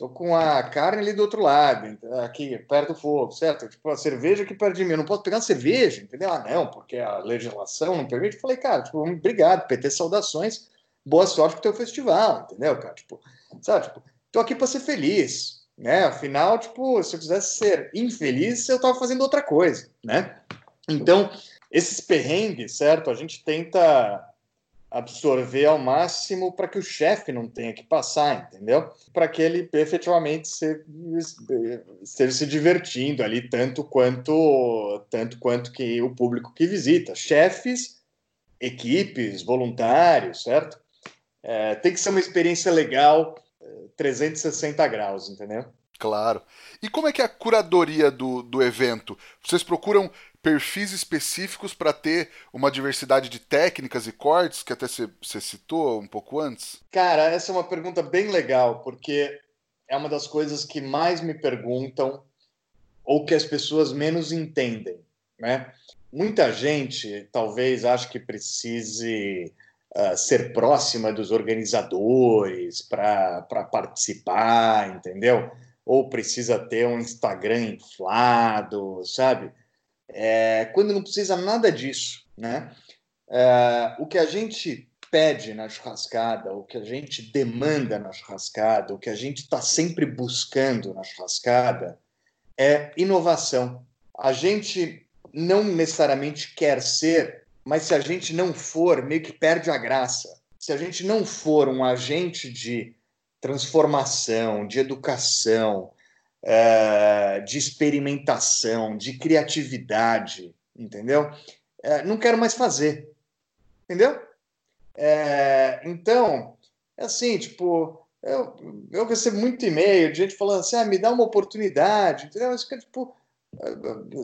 Tô com a carne ali do outro lado, aqui, perto do fogo, certo? Tipo, a cerveja aqui perto de mim. Eu não posso pegar uma cerveja, entendeu? Ah, não, porque a legislação não permite. Eu falei, cara, tipo, obrigado, PT, saudações, boa sorte pro teu festival, entendeu, cara? Tipo, sabe, tipo, tô aqui para ser feliz, né? Afinal, tipo, se eu quisesse ser infeliz, eu tava fazendo outra coisa, né? Então, esses perrengues, certo? A gente tenta absorver ao máximo para que o chefe não tenha que passar, entendeu? Para que ele efetivamente se, esteja se divertindo ali tanto quanto tanto quanto que o público que visita, chefes, equipes, voluntários, certo? É, tem que ser uma experiência legal, 360 graus, entendeu? Claro. E como é que é a curadoria do, do evento? Vocês procuram perfis específicos para ter uma diversidade de técnicas e cortes, que até você citou um pouco antes? Cara, essa é uma pergunta bem legal, porque é uma das coisas que mais me perguntam ou que as pessoas menos entendem, né? Muita gente talvez ache que precise uh, ser próxima dos organizadores para participar, entendeu? Ou precisa ter um Instagram inflado, sabe? É, quando não precisa nada disso, né? É, o que a gente pede na churrascada, o que a gente demanda na churrascada, o que a gente está sempre buscando na churrascada é inovação. A gente não necessariamente quer ser, mas se a gente não for, meio que perde a graça. Se a gente não for um agente de transformação, de educação, é, de experimentação, de criatividade, entendeu? É, não quero mais fazer, entendeu? É, então, é assim, tipo, eu, eu recebo muito e-mail de gente falando assim, ah, me dá uma oportunidade, entendeu? Mas, tipo,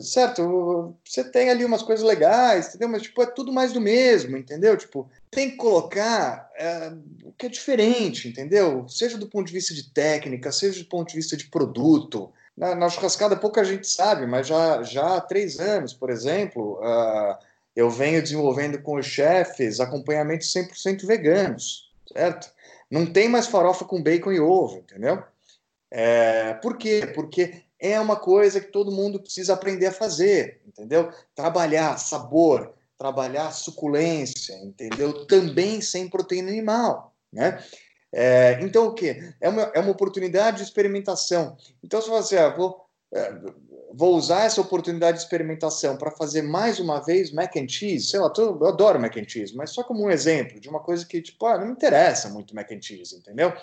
certo, você tem ali umas coisas legais, entendeu? Mas, tipo, é tudo mais do mesmo, entendeu? Tipo, tem que colocar é, o que é diferente, entendeu? Seja do ponto de vista de técnica, seja do ponto de vista de produto. Na, na churrascada pouca gente sabe, mas já, já há três anos, por exemplo, uh, eu venho desenvolvendo com os chefes acompanhamentos 100% veganos, certo? Não tem mais farofa com bacon e ovo, entendeu? É, por quê? Porque é uma coisa que todo mundo precisa aprender a fazer, entendeu? Trabalhar sabor, trabalhar suculência, entendeu? Também sem proteína animal, né? É, então, o que? É uma, é uma oportunidade de experimentação. Então, se você ah, vou, é, vou usar essa oportunidade de experimentação para fazer mais uma vez mac and cheese, sei lá, eu adoro mac and cheese, mas só como um exemplo de uma coisa que, tipo, ah, não me interessa muito mac and cheese, entendeu?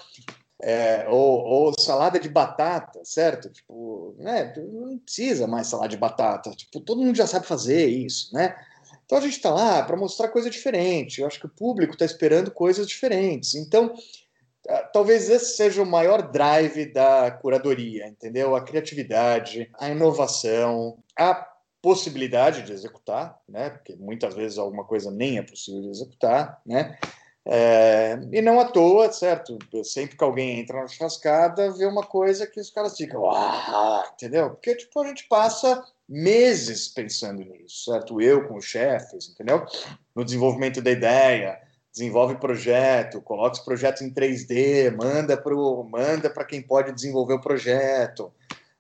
É, ou, ou, salada de batata, certo? Tipo, né, não precisa mais salada de batata. Tipo, todo mundo já sabe fazer isso, né? Então a gente está lá para mostrar coisa diferente. Eu acho que o público está esperando coisas diferentes. Então, ah, talvez esse seja o maior drive da curadoria, entendeu? A criatividade, a inovação, a possibilidade de executar, né? Porque muitas vezes alguma coisa nem é possível de executar, né? É, e não à toa, certo? Sempre que alguém entra na churrascada, vê uma coisa que os caras ficam, uau, entendeu? Porque tipo, a gente passa meses pensando nisso, certo? Eu com os chefes, entendeu? No desenvolvimento da ideia, desenvolve projeto, coloca os projetos em 3D, manda para manda quem pode desenvolver o projeto,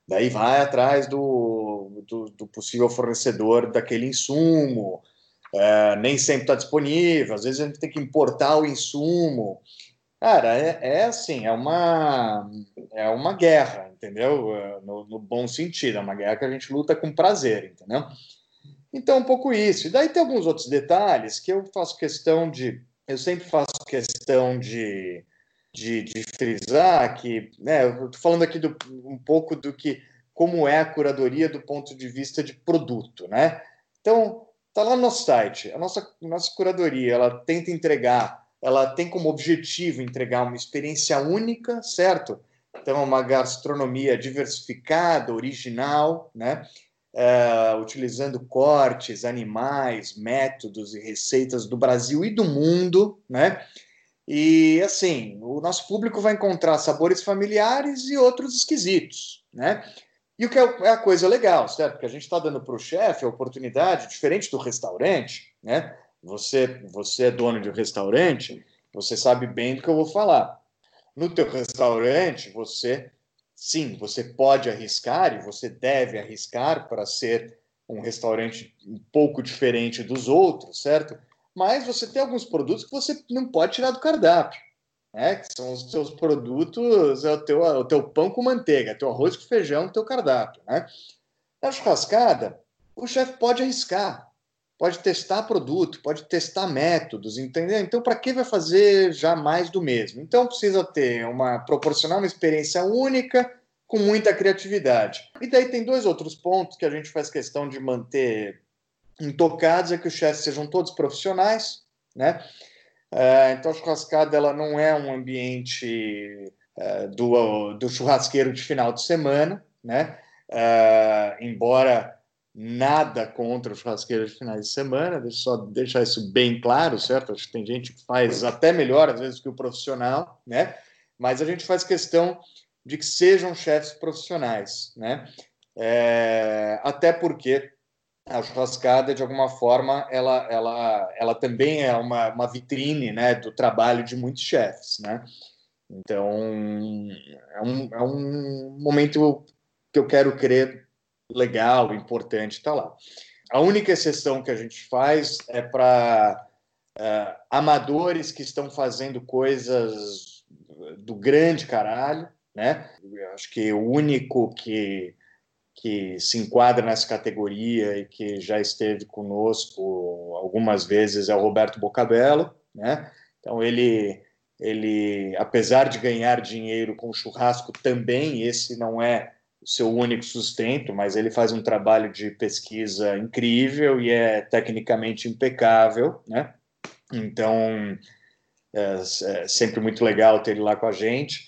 daí vai atrás do, do, do possível fornecedor daquele insumo, é, nem sempre está disponível, às vezes a gente tem que importar o insumo. Cara, é, é assim, é uma, é uma guerra, entendeu? É, no, no, bom sentido, é uma guerra que a gente luta com prazer, entendeu? Então, um pouco isso. E daí tem alguns outros detalhes que eu faço questão de. Eu sempre faço questão de, de, de frisar que, né, eu estou falando aqui do, um pouco do que, como é a curadoria do ponto de vista de produto, né? Então, Está lá no nosso site. A nossa, nossa curadoria ela tenta entregar, ela tem como objetivo entregar uma experiência única, certo? Então, uma gastronomia diversificada, original, né? É, utilizando cortes, animais, métodos e receitas do Brasil e do mundo, né? E assim, o nosso público vai encontrar sabores familiares e outros esquisitos, né? E o que é, é a coisa legal, certo? Porque a gente está dando para o chefe a oportunidade, diferente do restaurante, né? Você, você é dono de um restaurante, você sabe bem do que eu vou falar. No teu restaurante, você, sim, você pode arriscar e você deve arriscar para ser um restaurante um pouco diferente dos outros, certo? Mas você tem alguns produtos que você não pode tirar do cardápio né? Que são os seus produtos, é o teu, o teu pão com manteiga, teu arroz com feijão, teu cardápio, né? Na churrascada, o chefe pode arriscar, pode testar produto, pode testar métodos, entendeu? Então, para que vai fazer já mais do mesmo? Então, precisa ter uma proporcionar uma experiência única com muita criatividade. E daí tem dois outros pontos que a gente faz questão de manter intocados, é que os chefes sejam todos profissionais, né? É, então a churrascada ela não é um ambiente é, do, do churrasqueiro de final de semana, né? É, embora nada contra o churrasqueiro de finais de semana, deixa só deixar isso bem claro, certo? Acho que tem gente que faz até melhor às vezes que o profissional, né? Mas a gente faz questão de que sejam chefes profissionais, né? É, até porque a churrascada, de alguma forma, ela, ela, ela também é uma, uma vitrine né, do trabalho de muitos chefes. Né? Então, é um, é um momento que eu quero crer legal, importante, está lá. A única exceção que a gente faz é para uh, é, amadores que estão fazendo coisas do grande caralho, né? Eu acho que o único que que se enquadra nessa categoria e que já esteve conosco algumas vezes é o Roberto Bocabello, né? Então ele ele, apesar de ganhar dinheiro com churrasco, também esse não é seu único sustento, mas ele faz um trabalho de pesquisa incrível e é tecnicamente impecável, né? Então, é, é sempre muito legal ter ele lá com a gente,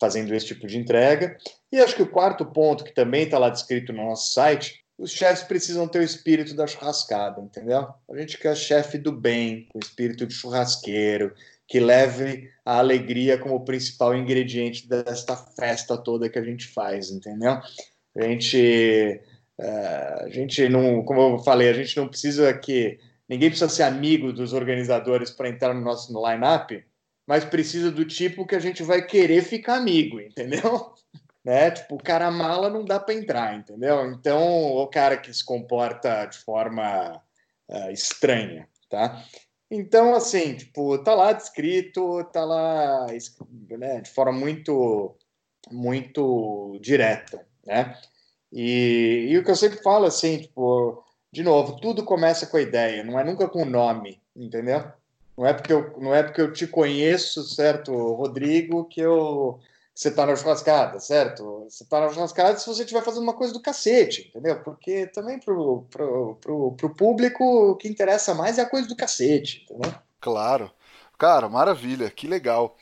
fazendo esse tipo de entrega. E acho que o quarto ponto, que também está lá descrito no nosso site, os chefes precisam ter o espírito da churrascada, entendeu? A gente quer chefe do bem, com espírito de churrasqueiro, que leve a alegria como principal ingrediente desta festa toda que a gente faz, entendeu? A gente, uh, a gente não, como eu falei, a gente não precisa que ninguém precisa ser amigo dos organizadores para entrar no nosso line-up, mas precisa do tipo que a gente vai querer ficar amigo, entendeu? Né? Tipo, o cara mala não dá para entrar, entendeu? Então, o cara que se comporta de forma uh, estranha, tá? Então, assim, tipo, tá lá descrito, tá lá né, de forma muito, muito direta, né? E, e o que eu sempre falo, assim, tipo, de novo, tudo começa com a ideia, não é nunca com o nome, entendeu? Não é porque eu, não é porque eu te conheço, certo, Rodrigo, que eu você está na churrascada, certo? Você está na churrascada se você estiver fazendo uma coisa do cacete, entendeu? Porque também pro, pro, pro, pro público o que interessa mais é a coisa do cacete, entendeu? Claro. Cara, maravilha, que legal.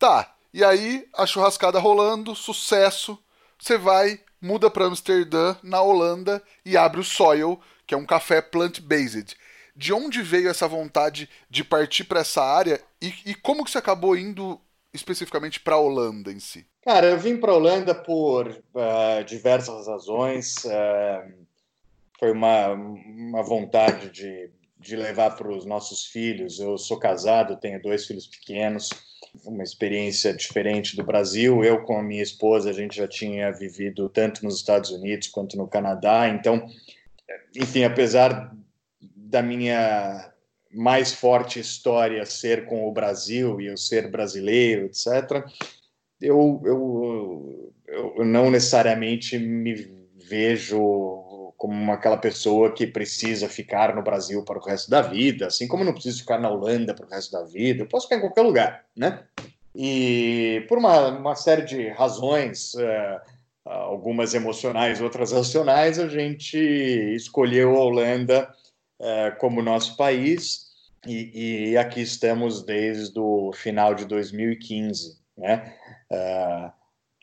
Tá, e aí a churrascada rolando, sucesso. Você vai, muda para Amsterdã, na Holanda, e abre o Soil, que é um café plant-based. De onde veio essa vontade de partir para essa área e, e como que você acabou indo especificamente para a Holanda em si? Cara, eu vim para a Holanda por uh, diversas razões. Uh, foi uma, uma vontade de, de levar para os nossos filhos. Eu sou casado, tenho dois filhos pequenos, uma experiência diferente do Brasil. Eu, com a minha esposa, a gente já tinha vivido tanto nos Estados Unidos quanto no Canadá. Então, enfim, apesar da minha mais forte história ser com o Brasil e eu ser brasileiro, etc., eu, eu, eu não necessariamente me vejo como aquela pessoa que precisa ficar no Brasil para o resto da vida, assim como eu não preciso ficar na Holanda para o resto da vida, eu posso ficar em qualquer lugar, né? E por uma, uma série de razões, uh, algumas emocionais, outras racionais, a gente escolheu a Holanda uh, como nosso país e, e, aqui estamos desde o final de 2015, né? Uh,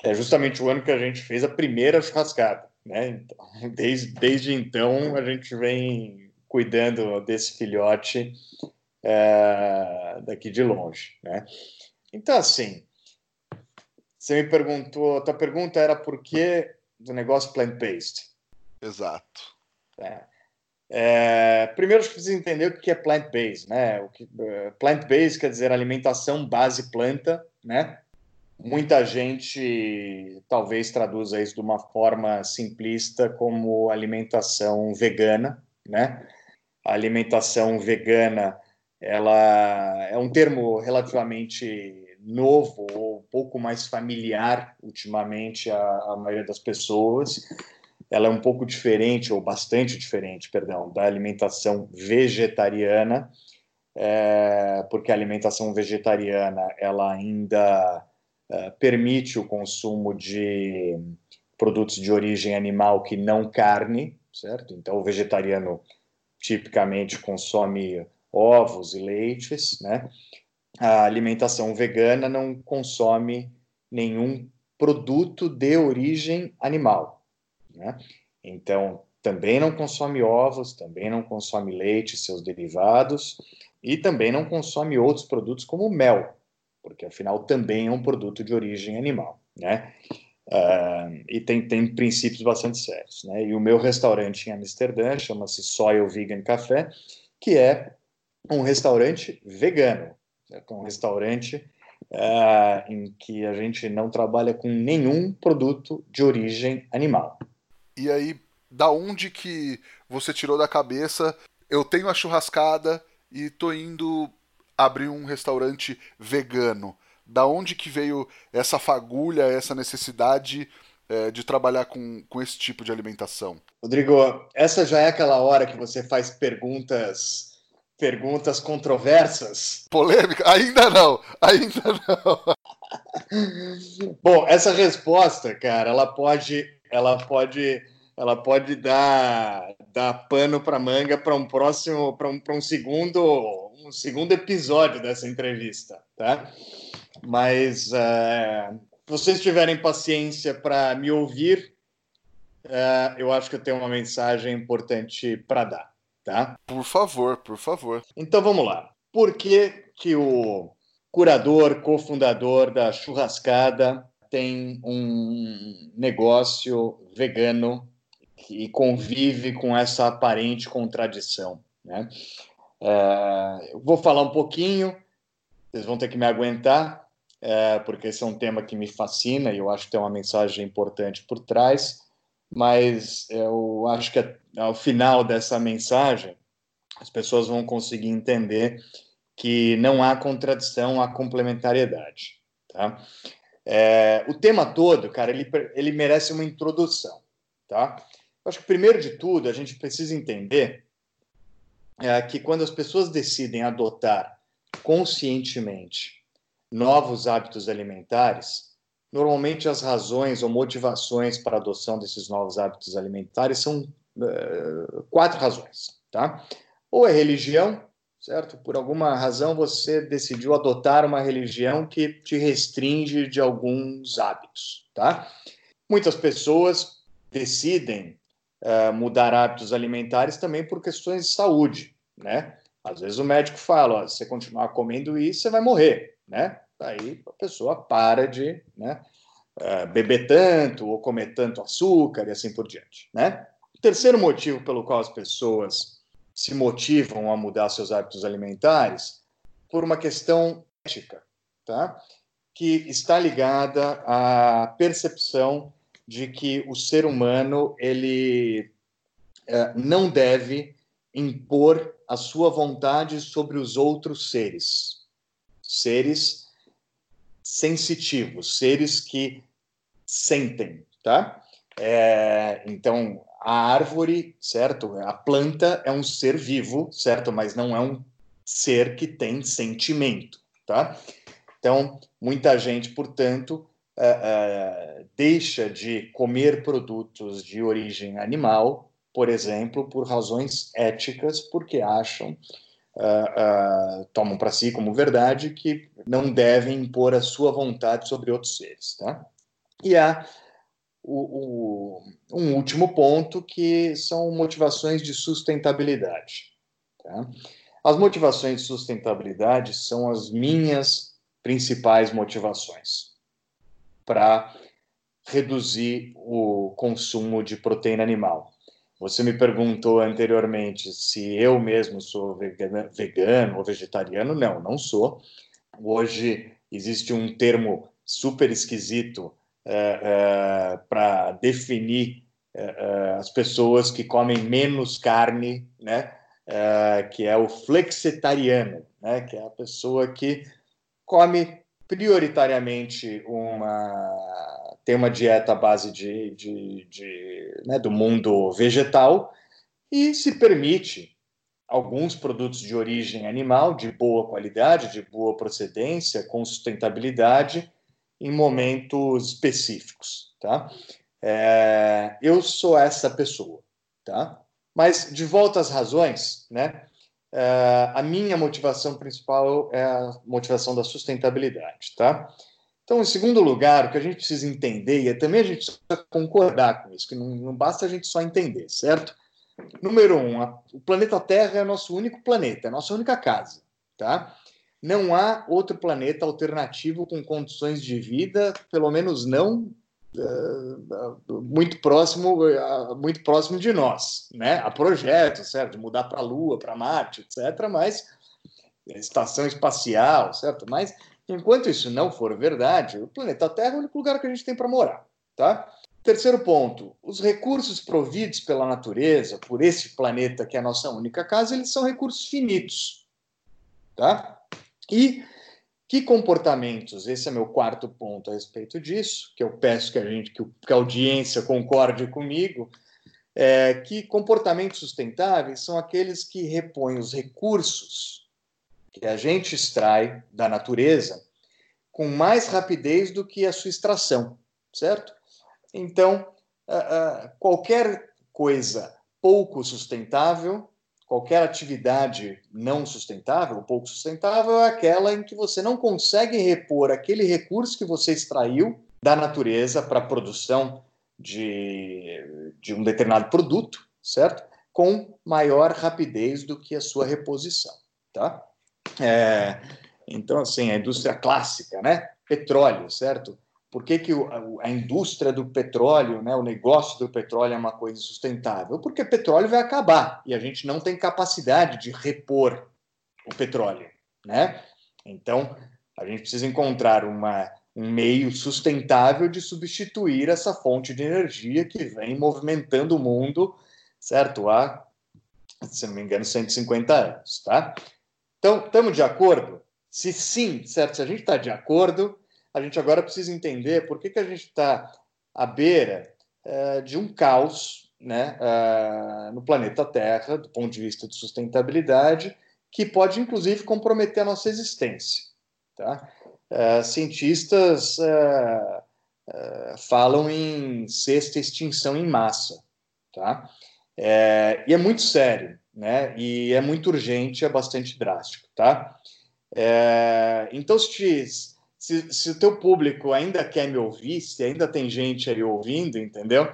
é justamente o ano que a gente fez a primeira churrascada, né? Então, desde, desde então a gente vem cuidando desse filhote uh, daqui de longe, né? Então assim, você me perguntou, a tua pergunta era por que do negócio plant-based? Exato. É. É, primeiro, acho que precisa entender o que é plant-based, né? O que, uh, plant-based quer dizer alimentação base planta, né? Muita gente talvez traduza isso de uma forma simplista como alimentação vegana, né? A alimentação vegana, ela é um termo relativamente novo ou um pouco mais familiar ultimamente à, à maioria das pessoas ela é um pouco diferente, ou bastante diferente, perdão, da alimentação vegetariana, é, porque a alimentação vegetariana ela ainda é, permite o consumo de produtos de origem animal que não carne, certo? Então, o vegetariano tipicamente consome ovos e leites, né? A alimentação vegana não consome nenhum produto de origem animal. Né? Então, também não consome ovos, também não consome leite, seus derivados, e também não consome outros produtos como mel, porque afinal também é um produto de origem animal, né? Uh, e tem, tem princípios bastante sérios, né? E o meu restaurante em Amsterdã chama-se Soil Vegan Café, que é um restaurante vegano, certo? um restaurante uh, em que a gente não trabalha com nenhum produto de origem animal. E aí, da onde que você tirou da cabeça? Eu tenho a churrascada e tô indo abrir um restaurante vegano. Da onde que veio essa fagulha, essa necessidade é, de trabalhar com, com esse tipo de alimentação? Rodrigo, essa já é aquela hora que você faz perguntas perguntas controversas. Polêmica? Ainda não, ainda não. Bom, essa resposta, cara, ela pode, ela pode, ela pode dar, dar pano para manga para um próximo, para um, um segundo, um segundo episódio dessa entrevista, tá? Mas uh, se vocês tiverem paciência para me ouvir, uh, eu acho que eu tenho uma mensagem importante para dar, tá? Por favor, por favor. Então vamos lá. Por que, que o curador, cofundador da Churrascada, tem um negócio vegano e convive com essa aparente contradição. Né? Uh, vou falar um pouquinho, vocês vão ter que me aguentar, uh, porque esse é um tema que me fascina e eu acho que tem uma mensagem importante por trás, mas eu acho que ao final dessa mensagem as pessoas vão conseguir entender que não há contradição, há complementariedade. Tá? É, o tema todo, cara, ele, ele merece uma introdução. Tá? Eu acho que, primeiro de tudo, a gente precisa entender é, que quando as pessoas decidem adotar conscientemente novos hábitos alimentares, normalmente as razões ou motivações para a adoção desses novos hábitos alimentares são uh, quatro razões. Tá? Ou é religião, certo? Por alguma razão você decidiu adotar uma religião que te restringe de alguns hábitos, tá? Muitas pessoas decidem uh, mudar hábitos alimentares também por questões de saúde, né? Às vezes o médico fala, ó, se você continuar comendo isso, você vai morrer, né? Aí a pessoa para de né, uh, beber tanto ou comer tanto açúcar e assim por diante, né? O terceiro motivo pelo qual as pessoas se motivam a mudar seus hábitos alimentares por uma questão ética, tá? que está ligada à percepção de que o ser humano ele é, não deve impor a sua vontade sobre os outros seres, seres sensitivos, seres que sentem, tá? É, então a árvore, certo? A planta é um ser vivo, certo? Mas não é um ser que tem sentimento, tá? Então, muita gente, portanto, uh, uh, deixa de comer produtos de origem animal, por exemplo, por razões éticas, porque acham, uh, tomam para si como verdade que não devem impor a sua vontade sobre outros seres, tá? E há o, o, um último ponto que são motivações de sustentabilidade. Tá? As motivações de sustentabilidade são as minhas principais motivações para reduzir o consumo de proteína animal. Você me perguntou anteriormente se eu mesmo sou vegano, vegano ou vegetariano. Não, não sou. Hoje existe um termo super esquisito é, é, para definir é, as pessoas que comem menos carne, né? que é o flexitariano, né? que é a pessoa que come prioritariamente uma tem uma dieta à base de, de, de né, do mundo vegetal e se permite alguns produtos de origem animal de boa qualidade, de boa procedência, com sustentabilidade, em momentos específicos, tá? É, eu sou essa pessoa, tá? Mas de volta às razões, né? É, a minha motivação principal é a motivação da sustentabilidade, tá? Então, em segundo lugar, o que a gente precisa entender, e também a gente precisa concordar com isso, que não, não basta a gente só entender, certo? Número um, a, o planeta Terra é o nosso único planeta, é a nossa única casa, tá? Não há outro planeta alternativo com condições de vida, pelo menos não uh, muito próximo uh, muito próximo de nós, né? Há projetos, certo, mudar para a Lua, para Marte, etc. Mas estação espacial, certo? Mas enquanto isso não for verdade, o planeta Terra é o único lugar que a gente tem para morar, tá? Terceiro ponto, os recursos providos pela natureza, por esse planeta que é a nossa única casa, eles são recursos finitos, tá? E que comportamentos? Esse é meu quarto ponto a respeito disso, que eu peço que a gente, que a audiência concorde comigo. é que comportamentos sustentáveis são aqueles que repõem os recursos que a gente extrai da natureza com mais rapidez do que a sua extração, certo? Então, qualquer coisa pouco sustentável, qualquer atividade não sustentável, pouco sustentável, é aquela em que você não consegue repor aquele recurso que você extraiu da natureza para a produção de, de um determinado produto, certo? Com maior rapidez do que a sua reposição, tá? É, então, assim, a indústria clássica, né? Petróleo, certo? Por que, que a indústria do petróleo, né, o negócio do petróleo é uma coisa sustentável? Porque petróleo vai acabar e a gente não tem capacidade de repor o petróleo, né? Então, a gente precisa encontrar uma um meio sustentável de substituir essa fonte de energia que vem movimentando o mundo, certo? Há, se não me engano, 150 anos, tá? Então, estamos de acordo? Se sim, certo? Se a gente está de acordo, a gente agora precisa entender por que, que a gente está à beira uh, de um caos né, uh, no planeta Terra, do ponto de vista de sustentabilidade, que pode, inclusive, comprometer a nossa existência. Tá? Uh, cientistas falam em sexta extinção em massa, tá? É, e é muito sério, né? E é muito urgente, é bastante drástico, tá? É, então, se, se, se, o teu público ainda quer me ouvir, se ainda tem gente aí ouvindo, entendeu?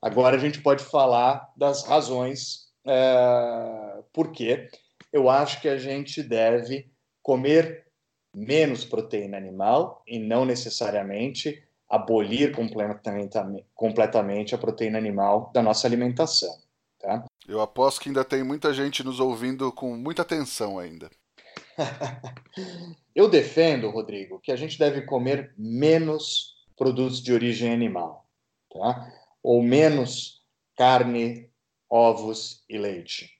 Agora a gente pode falar das razões é, por que eu acho que a gente deve comer menos proteína animal e não necessariamente abolir completamente, completamente a proteína animal da nossa alimentação. Tá? Eu aposto que ainda tem muita gente nos ouvindo com muita atenção ainda. Eu defendo, Rodrigo, que a gente deve comer menos produtos de origem animal, tá? ou menos carne, ovos e leite.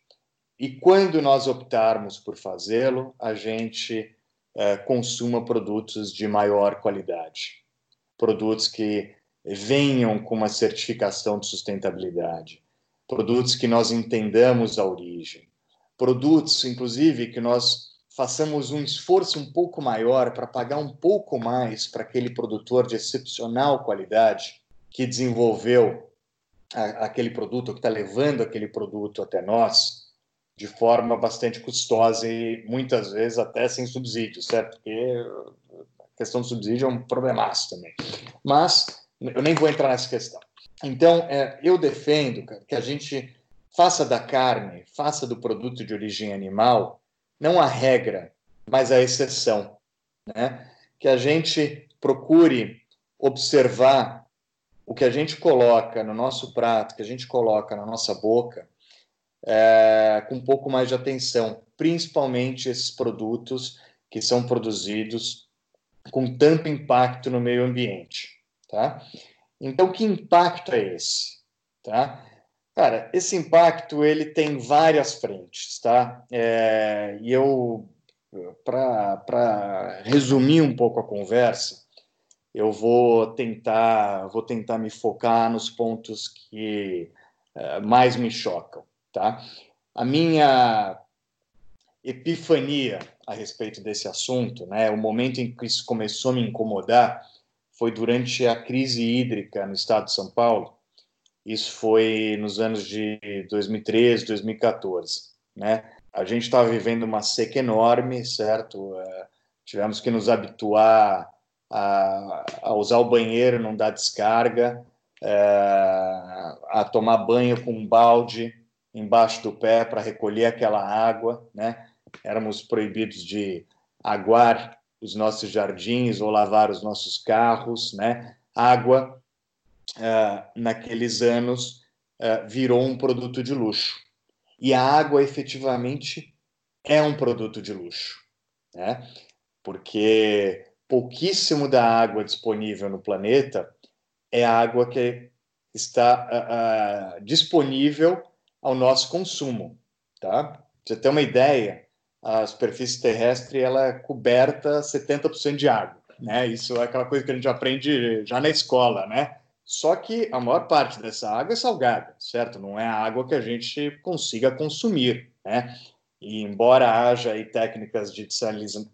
E quando nós optarmos por fazê-lo, a gente é, consuma produtos de maior qualidade, produtos que venham com uma certificação de sustentabilidade, produtos que nós entendamos a origem, produtos, inclusive, que nós façamos um esforço um pouco maior para pagar um pouco mais para aquele produtor de excepcional qualidade que desenvolveu a, aquele produto, que está levando aquele produto até nós, de forma bastante custosa e muitas vezes até sem subsídio, certo? Porque a questão do subsídio é um problemaço também. Mas eu nem vou entrar nessa questão. Então, é, eu defendo que a gente faça da carne, faça do produto de origem animal, não a regra, mas a exceção. Né? Que a gente procure observar o que a gente coloca no nosso prato, que a gente coloca na nossa boca, é, com um pouco mais de atenção, principalmente esses produtos que são produzidos com tanto impacto no meio ambiente, tá? Então, que impacto é esse, tá? Cara, esse impacto ele tem várias frentes, tá? É, e eu, para resumir um pouco a conversa, eu vou tentar, vou tentar me focar nos pontos que é, mais me chocam. Tá? A minha epifania a respeito desse assunto, né, o momento em que isso começou a me incomodar, foi durante a crise hídrica no estado de São Paulo. Isso foi nos anos de 2013, 2014. Né? A gente estava vivendo uma seca enorme, certo? Uh, tivemos que nos habituar a, a, usar o banheiro, não dar descarga, uh, a tomar banho com um balde, embaixo do pé para recolher aquela água, né? Éramos proibidos de aguar os nossos jardins ou lavar os nossos carros, né? Água, uh, naqueles anos, uh, virou um produto de luxo. E a água, efetivamente, é um produto de luxo, né? Porque pouquíssimo da água disponível no planeta é água que está uh, disponível ao nosso consumo, tá? Você ter uma ideia, a superfície terrestre ela é coberta 70% de água, né? Isso é aquela coisa que a gente aprende já na escola, né? Só que a maior parte dessa água é salgada, certo? Não é a água que a gente consiga consumir, né? E embora haja aí técnicas de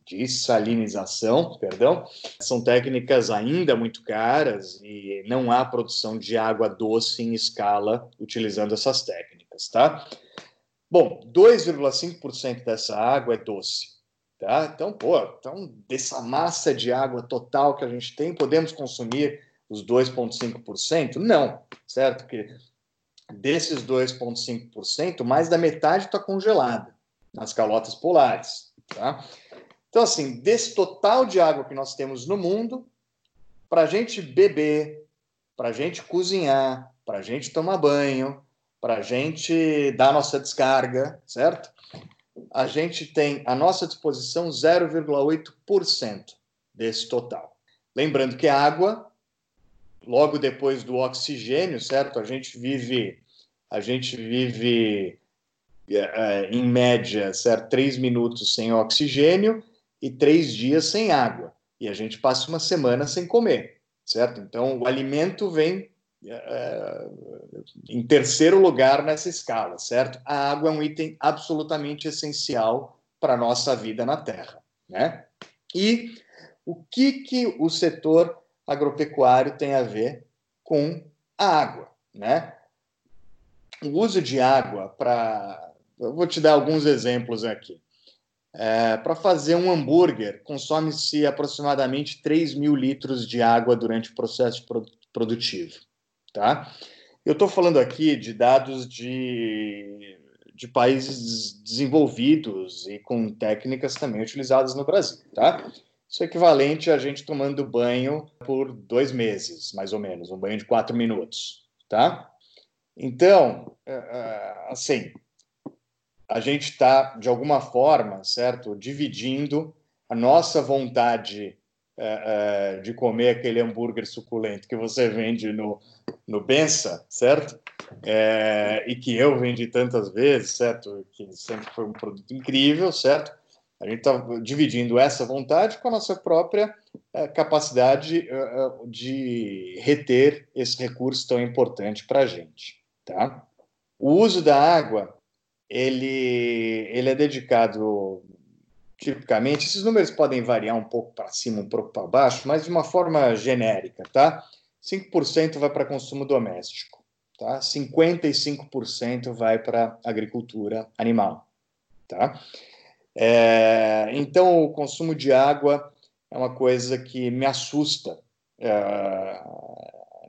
dessalinização, perdão, são técnicas ainda muito caras e não há produção de água doce em escala utilizando essas técnicas, tá? Bom, 2,5% dessa água é doce, tá? Então, pô, então dessa massa de água total que a gente tem, podemos consumir os 2,5%? Não, certo? Porque desses 2,5%, mais da metade está congelada nas calotas polares. Tá? Então, assim, desse total de água que nós temos no mundo, para a gente beber, para a gente cozinhar, para a gente tomar banho, para a gente dar nossa descarga, certo? A gente tem à nossa disposição 0,8% desse total. Lembrando que a água logo depois do oxigênio, certo? A gente vive, a gente vive uh, em média, certo? Três minutos sem oxigênio e três dias sem água. E a gente passa uma semana sem comer, certo? Então, o alimento vem uh, em terceiro lugar nessa escala, certo? A água é um item absolutamente essencial para a nossa vida na Terra, né? E o que, que o setor agropecuário tem a ver com a água, né? O uso de água para, eu vou te dar alguns exemplos aqui. É, para fazer um hambúrguer, consome-se aproximadamente 3 mil litros de água durante o processo produtivo, tá? Eu estou falando aqui de dados de, de países desenvolvidos e com técnicas também utilizadas no Brasil, tá? Isso é equivalente a gente tomando banho por dois meses, mais ou menos, um banho de quatro minutos, tá? Então, é, é, assim, a gente está, de alguma forma, certo, dividindo a nossa vontade é, de comer aquele hambúrguer suculento que você vende no, no Bença, certo? É, e que eu vendi tantas vezes, certo? Que sempre foi um produto incrível, certo? A gente está dividindo essa vontade com a nossa própria uh, capacidade uh, de reter esse recurso tão importante para a gente. Tá? O uso da água ele, ele é dedicado tipicamente, esses números podem variar um pouco para cima, um pouco para baixo, mas de uma forma genérica, tá? 5% vai para consumo doméstico, tá? 55% vai para agricultura animal, tá? É, então, o consumo de água é uma coisa que me assusta é,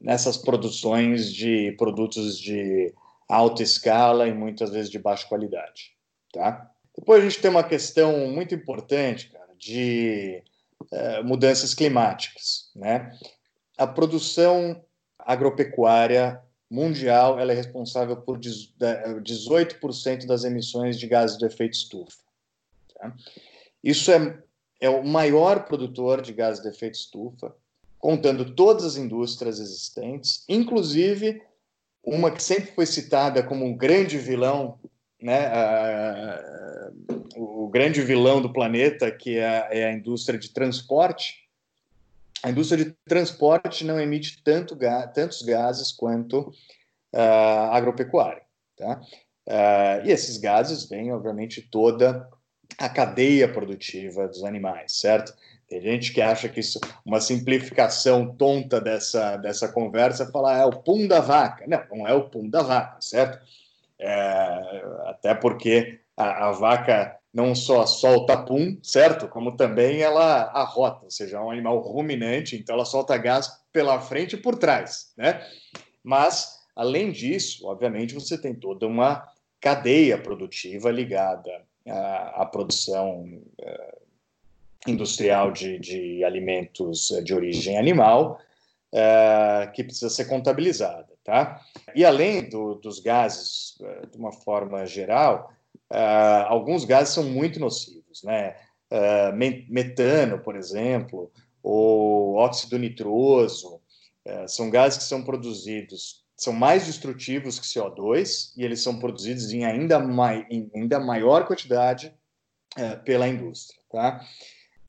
nessas produções de produtos de alta escala e muitas vezes de baixa qualidade. Tá? Depois a gente tem uma questão muito importante cara, de é, mudanças climáticas. Né? A produção agropecuária mundial ela é responsável por 18% das emissões de gases de efeito estufa. Tá? Isso é, é o maior produtor de gás de efeito estufa, contando todas as indústrias existentes, inclusive uma que sempre foi citada como um grande vilão, né, o grande vilão do planeta, que é, é a indústria de transporte. A indústria de transporte não emite tanto tantos gases quanto a agropecuária. Tá? Uh, e esses gases vêm, obviamente, toda a cadeia produtiva dos animais, certo? Tem gente que acha que isso, uma simplificação tonta dessa, dessa conversa, falar é o pum da vaca. Não, não é o pum da vaca, certo? É, até porque a, a, vaca não só solta pum, certo? Como também ela arrota, ou seja, é um animal ruminante, então ela solta gás pela frente e por trás, né? Mas, além disso, obviamente, você tem toda uma cadeia produtiva ligada a, produção uh, industrial de, de, alimentos de origem animal, uh, que precisa ser contabilizada. Tá? E além do, dos gases, uh, de uma forma geral, alguns gases são muito nocivos. Né? metano, por exemplo, ou óxido nitroso, são gases que são produzidos são mais destrutivos que CO2 e eles são produzidos em ainda, mai, em ainda maior quantidade é, pela indústria. Tá?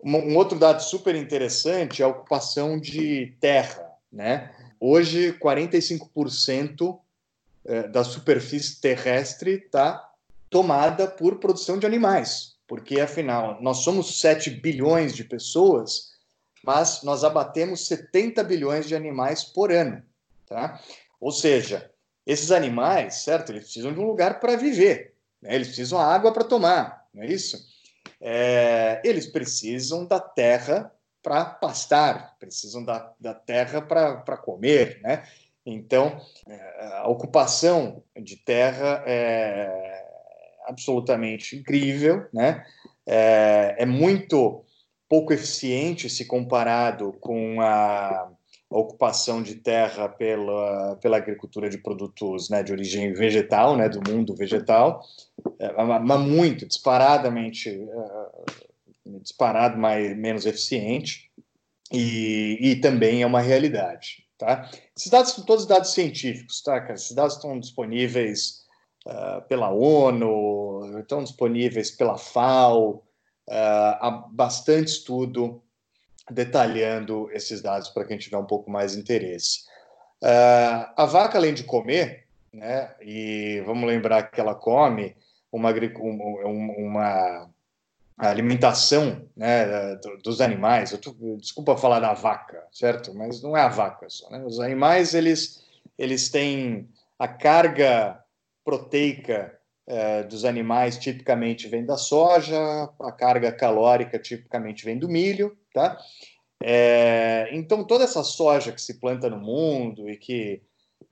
Um, um, outro dado super interessante é a ocupação de terra. Né? hoje, 45% é, da superfície terrestre está tomada por produção de animais, porque afinal nós somos 7 bilhões de pessoas, mas nós abatemos 70 bilhões de animais por ano, tá? Ou seja, esses animais, certo? Eles precisam de um lugar para viver, né? eles precisam de água para tomar, não é isso? É, eles precisam da terra para pastar, precisam da, da terra para comer, né? Então, é, a ocupação de terra é absolutamente incrível, né? É, é muito pouco eficiente se comparado com a, a, ocupação de terra pela, pela agricultura de produtos né, de origem vegetal, né, do mundo vegetal, é, mas muito, disparadamente, é, disparado, mais, menos eficiente, e, e também é uma realidade. Tá? Esses dados são todos dados científicos, tá, cara? Esses dados estão disponíveis uh, pela ONU, estão disponíveis pela FAO, uh, há bastante estudo detalhando esses dados para quem tiver um pouco mais interesse. Uh, a vaca, além de comer, né, e vamos lembrar que ela come uma, uma, uma alimentação né, dos animais. Tô, desculpa falar da vaca, certo? Mas não é a vaca só. Né? Os animais eles, eles têm a carga proteica é, dos animais tipicamente vem da soja, a carga calórica tipicamente vem do milho, tá? É, então toda essa soja que se planta no mundo e que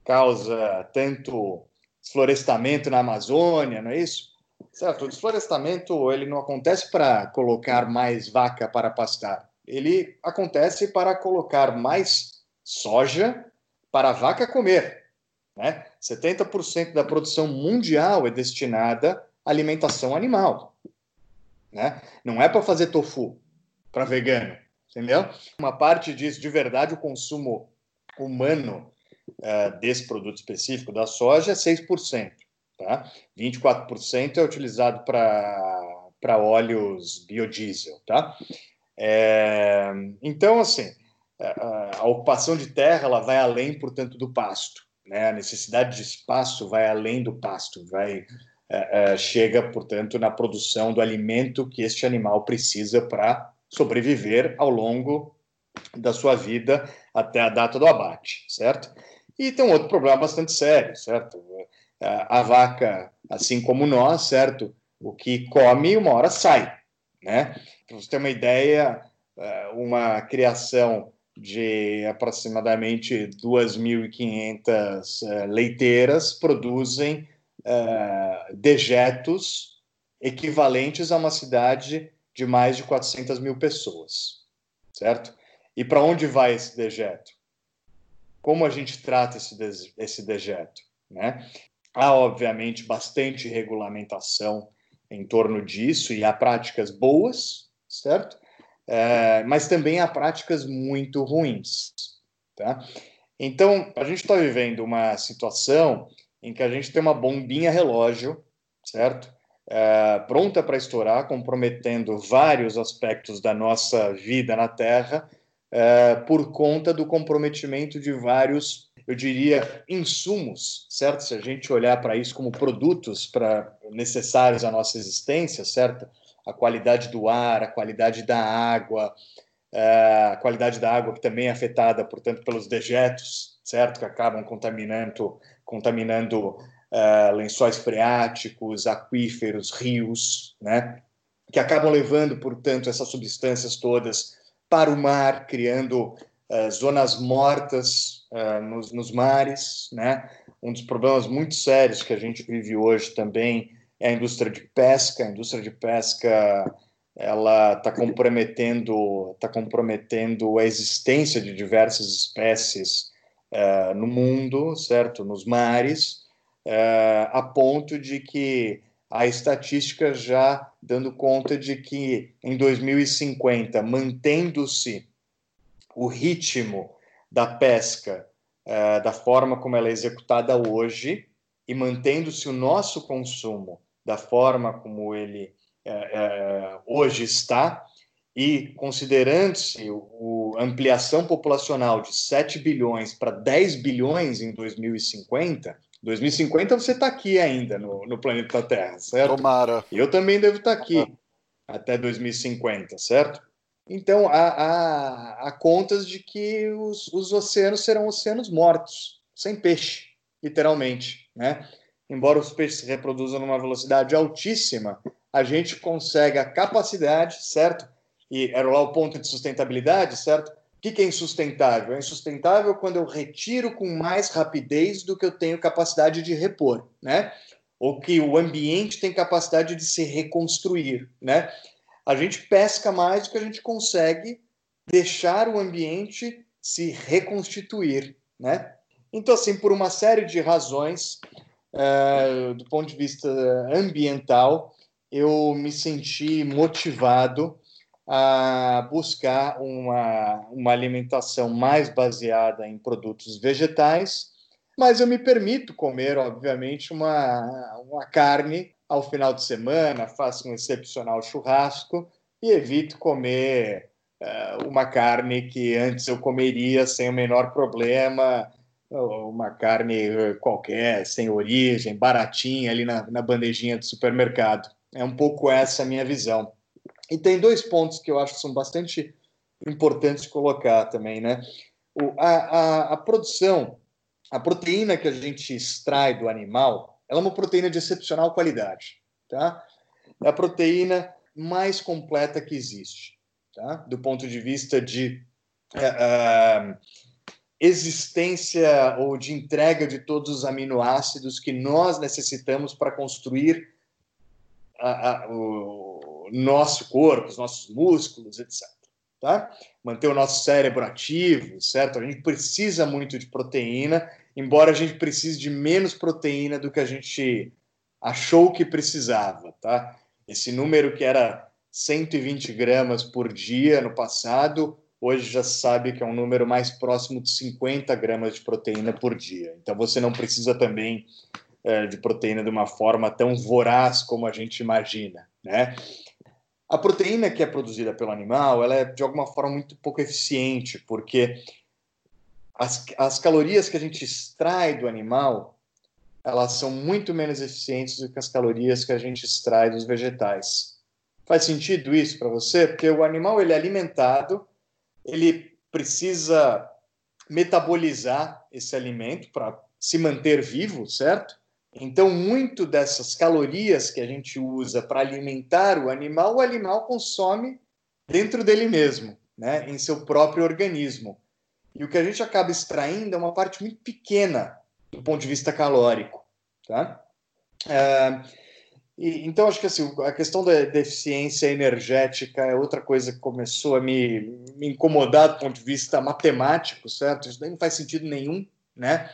causa tanto florestamento na Amazônia, não é isso? Certo, o desflorestamento ele não acontece para colocar mais vaca para pastar. Ele acontece para colocar mais soja para a vaca comer. Né? 70% da produção mundial é destinada à alimentação animal. Né? Não é para fazer tofu para vegano, entendeu? Uma parte disso, de verdade, o consumo humano uh, desse produto específico da soja é 6%. Tá? 24% é utilizado para óleos biodiesel. Tá? É, então, assim, a, a, ocupação de terra ela vai além, portanto, do pasto. Né? A necessidade de espaço vai além do pasto, vai é, é, chega, portanto, na produção do alimento que este animal precisa para sobreviver ao longo da sua vida até a data do abate, certo? E tem um outro problema bastante sério, certo? a vaca, assim como nós, certo? O que come, uma hora sai, né? Para você ter uma ideia, é, uma criação de aproximadamente 2.500 é, leiteiras produzem é, dejetos equivalentes a uma cidade de mais de 400 mil pessoas, certo? E para onde vai esse dejeto? Como a gente trata esse, esse dejeto? Né? Há, obviamente, bastante regulamentação em torno disso e há práticas boas, certo? É, mas também há práticas muito ruins, tá? Então, a gente está vivendo uma situação em que a gente tem uma bombinha relógio, certo? É, pronta para estourar, comprometendo vários aspectos da nossa vida na Terra, é, por conta do comprometimento de vários eu diria, insumos, certo? Se a gente olhar para isso como produtos para necessários à nossa existência, certo? A qualidade do ar, a qualidade da água, é, a qualidade da água que também é afetada, portanto, pelos dejetos, certo? Que acabam contaminando, contaminando uh, lençóis freáticos, aquíferos, rios, né? Que acabam levando, portanto, essas substâncias todas para o mar, criando uh, zonas mortas uh, nos, nos, mares, né? Um dos problemas muito sérios que a gente vive hoje também é a indústria de pesca. A indústria de pesca ela está comprometendo, tá comprometendo a existência de diversas espécies uh, no mundo, certo? Nos mares, uh, a ponto de que a estatística já dando conta de que em 2050, mantendo-se o ritmo da pesca uh, da forma como ela é executada hoje e mantendo-se o nosso consumo da forma como ele uh, uh, hoje está, e considerando-se a ampliação populacional de 7 bilhões para 10 bilhões em 2050, 2050 você está aqui ainda no, no, planeta Terra, certo? Tomara. Eu também devo estar tá aqui até 2050, certo? Então, há, há, há contas de que os, os, oceanos serão oceanos mortos, sem peixe, literalmente, né? Embora os peixes se reproduzam numa velocidade altíssima, a gente consegue a capacidade, certo? E era lá o ponto de sustentabilidade, certo? O que, que é insustentável? É insustentável quando eu retiro com mais rapidez do que eu tenho capacidade de repor, né? Ou que o ambiente tem capacidade de se reconstruir, né? A gente pesca mais do que a gente consegue deixar o ambiente se reconstituir, né? Então, assim, por uma série de razões, uh, do ponto de vista ambiental, eu me senti motivado a buscar uma, uma alimentação mais baseada em produtos vegetais, mas eu me permito comer, obviamente, uma, uma carne ao final de semana, faço um excepcional churrasco e evito comer uh, uma carne que antes eu comeria sem o menor problema, uma carne qualquer, sem origem, baratinha ali na, na bandejinha do supermercado. É um pouco essa a minha visão. E tem dois pontos que eu acho que são bastante importantes colocar também, né? O, a, a, a, produção, a proteína que a gente extrai do animal, ela é uma proteína de excepcional qualidade, tá? É a proteína mais completa que existe, tá? Do ponto de vista de uh, existência ou de entrega de todos os aminoácidos que nós necessitamos para construir a, a, o, nosso corpo, os nossos músculos, etc. Tá? Manter o nosso cérebro ativo, certo? A gente precisa muito de proteína, embora a gente precise de menos proteína do que a gente achou que precisava, tá? Esse número que era 120 gramas por dia no passado, hoje já sabe que é um número mais próximo de 50 gramas de proteína por dia. Então você não precisa também é, de proteína de uma forma tão voraz como a gente imagina, né? A proteína que é produzida pelo animal, ela é de alguma forma muito pouco eficiente, porque as, as calorias que a gente extrai do animal, elas são muito menos eficientes do que as calorias que a gente extrai dos vegetais. Faz sentido isso para você? Porque o animal ele é alimentado, ele precisa metabolizar esse alimento para se manter vivo, certo? Então, muito dessas calorias que a gente usa para alimentar o animal, o animal consome dentro dele mesmo, né, em seu próprio organismo. E o que a gente acaba extraindo é uma parte muito pequena do ponto de vista calórico, tá? É, e, então, acho que assim, a questão da deficiência energética é outra coisa que começou a me, me incomodar do ponto de vista matemático, certo? Isso daí não faz sentido nenhum, né?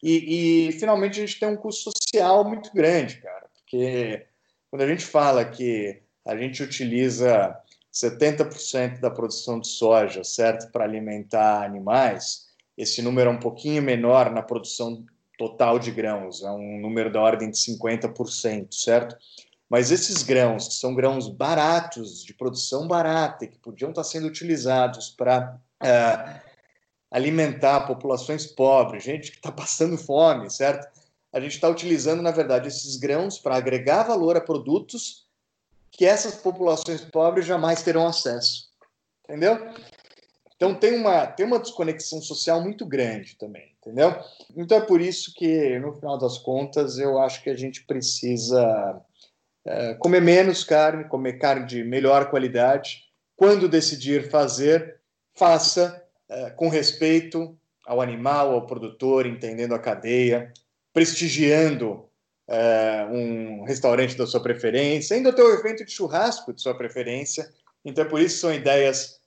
E, e, finalmente a gente tem um custo social muito grande, cara, porque quando a gente fala que a gente utiliza 70% da produção de soja, certo, para alimentar animais, esse número é um pouquinho menor na produção total de grãos, é um número da ordem de 50%, certo? Mas esses grãos, que são grãos baratos, de produção barata, que podiam estar sendo utilizados para uh, alimentar populações pobres, gente que está passando fome, certo? A gente está utilizando, na verdade, esses grãos para agregar valor a produtos que essas populações pobres jamais terão acesso. Entendeu? Então tem uma, tem uma desconexão social muito grande também, entendeu? Então é por isso que, no final das contas, eu acho que a gente precisa é, comer menos carne, comer carne de melhor qualidade. Quando decidir fazer, faça é, com respeito ao animal, ao produtor, entendendo a cadeia, prestigiando é, um restaurante da sua preferência, ainda ter o evento de churrasco de sua preferência. Então, é por isso são ideias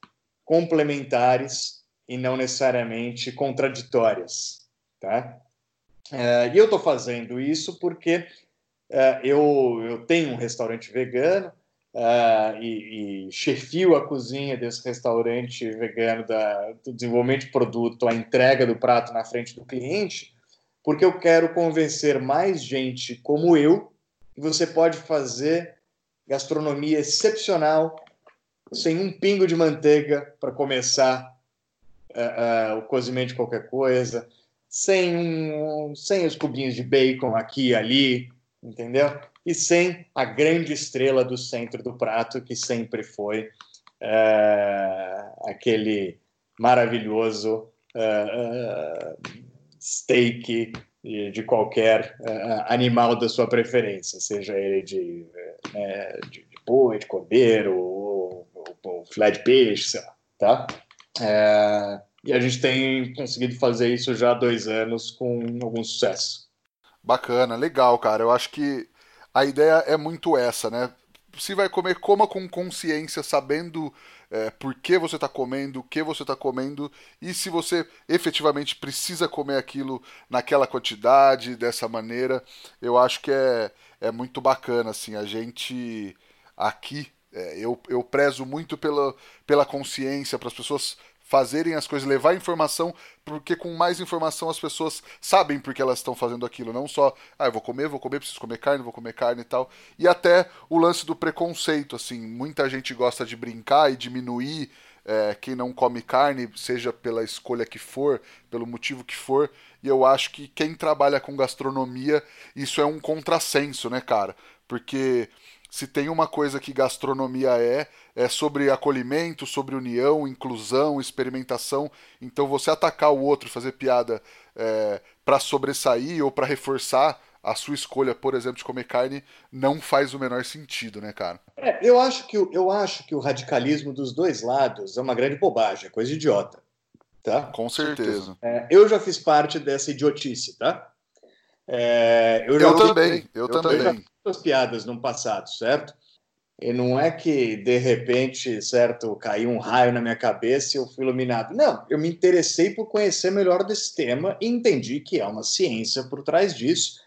complementares e não necessariamente contraditórias, tá? É, e eu estou fazendo isso porque é, eu, eu tenho um restaurante vegano, uh, e, e chefio a cozinha desse restaurante vegano, da, do desenvolvimento de produto, a entrega do prato na frente do cliente, porque eu quero convencer mais gente como eu que você pode fazer gastronomia excepcional sem um pingo de manteiga para começar uh, uh, o cozimento de qualquer coisa, sem, um, sem os cubinhos de bacon aqui e ali, entendeu? E sem a grande estrela do centro do prato, que sempre foi uh, aquele maravilhoso steak de qualquer animal da sua preferência, seja ele de, né, de, de boi, de cordeiro, ou, ou, ou filé de peixe, sei lá, tá? E a gente tem conseguido fazer isso já há dois anos com algum sucesso. Bacana, legal, cara. Eu acho que a ideia é muito essa, né? Se vai comer, coma com consciência, sabendo é, por que você está comendo, o que você está comendo e se você efetivamente precisa comer aquilo naquela quantidade, dessa maneira. Eu acho que é, é muito bacana, assim. A gente aqui, é, eu, eu prezo muito pela, pela consciência, para as pessoas fazerem as coisas, levar informação, porque com mais informação as pessoas sabem porque elas estão fazendo aquilo, não só, ah, eu vou comer, vou comer, preciso comer carne, vou comer carne e tal. E até o lance do preconceito, assim, muita gente gosta de brincar e diminuir é, quem não come carne, seja pela escolha que for, pelo motivo que for, e eu acho que quem trabalha com gastronomia, isso é um contrassenso, né, cara? Porque se tem uma coisa que gastronomia é, é sobre acolhimento, sobre união, inclusão, experimentação. Então você atacar o outro, fazer piada é, para sobressair ou para reforçar a sua escolha, por exemplo, de comer carne, não faz o menor sentido, né, cara? É, eu acho que eu acho que o radicalismo dos dois lados é uma grande bobagem, é coisa idiota, tá? Com certeza. É, eu já fiz parte dessa idiotice, tá? É, eu, eu também, eu, eu também. Já as piadas no passado, certo? E não é que, de repente, certo, caiu um raio na minha cabeça e eu fui iluminado. Não, eu me interessei por conhecer melhor desse tema e entendi que há uma ciência por trás disso.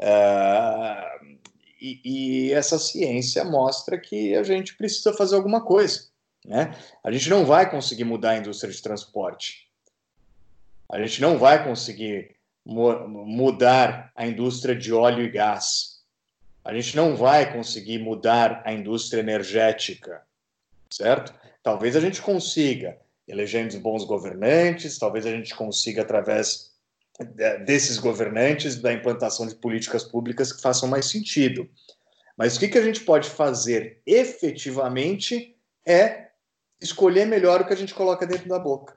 Uh, e, e, essa ciência mostra que a gente precisa fazer alguma coisa. Né? A gente não vai conseguir mudar a indústria de transporte. A gente não vai conseguir mudar a indústria de óleo e gás a gente não vai conseguir mudar a indústria energética, certo? Talvez a gente consiga, elegendo bons governantes, talvez a gente consiga, através desses governantes, da implantação de políticas públicas que façam mais sentido. Mas o que, que a gente pode fazer efetivamente é escolher melhor o que a gente coloca dentro da boca.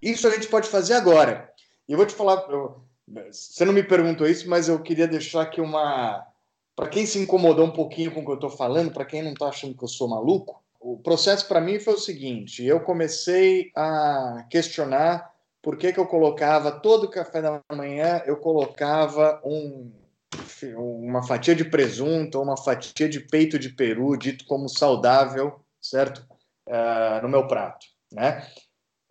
Isso a gente pode fazer agora. E eu vou te falar, eu, você não me perguntou isso, mas eu queria deixar aqui uma, para quem se incomodou um pouquinho com o que eu estou falando, para quem não está achando que eu sou maluco, o processo para mim foi o seguinte: eu comecei a questionar por que, que eu colocava todo café da manhã, eu colocava um, uma fatia de presunto ou uma fatia de peito de peru, dito como saudável, certo? Uh, no meu prato, né?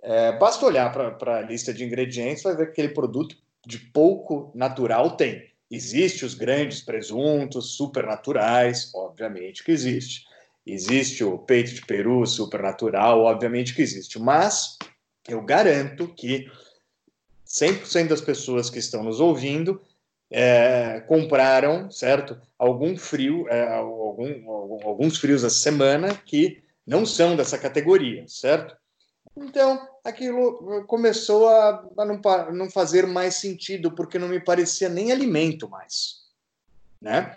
É, basta olhar para a lista de ingredientes, vai ver que aquele produto de pouco natural tem. Existe os grandes presuntos supernaturais, obviamente que existe. Existe o peito de peru supernatural, obviamente que existe. Mas eu garanto que 100% das pessoas que estão nos ouvindo é, compraram, certo? Algum frio, é, algum, alguns frios essa semana que não são dessa categoria, certo? Então, aquilo começou a, a não, não, fazer mais sentido, porque não me parecia nem alimento mais. Né?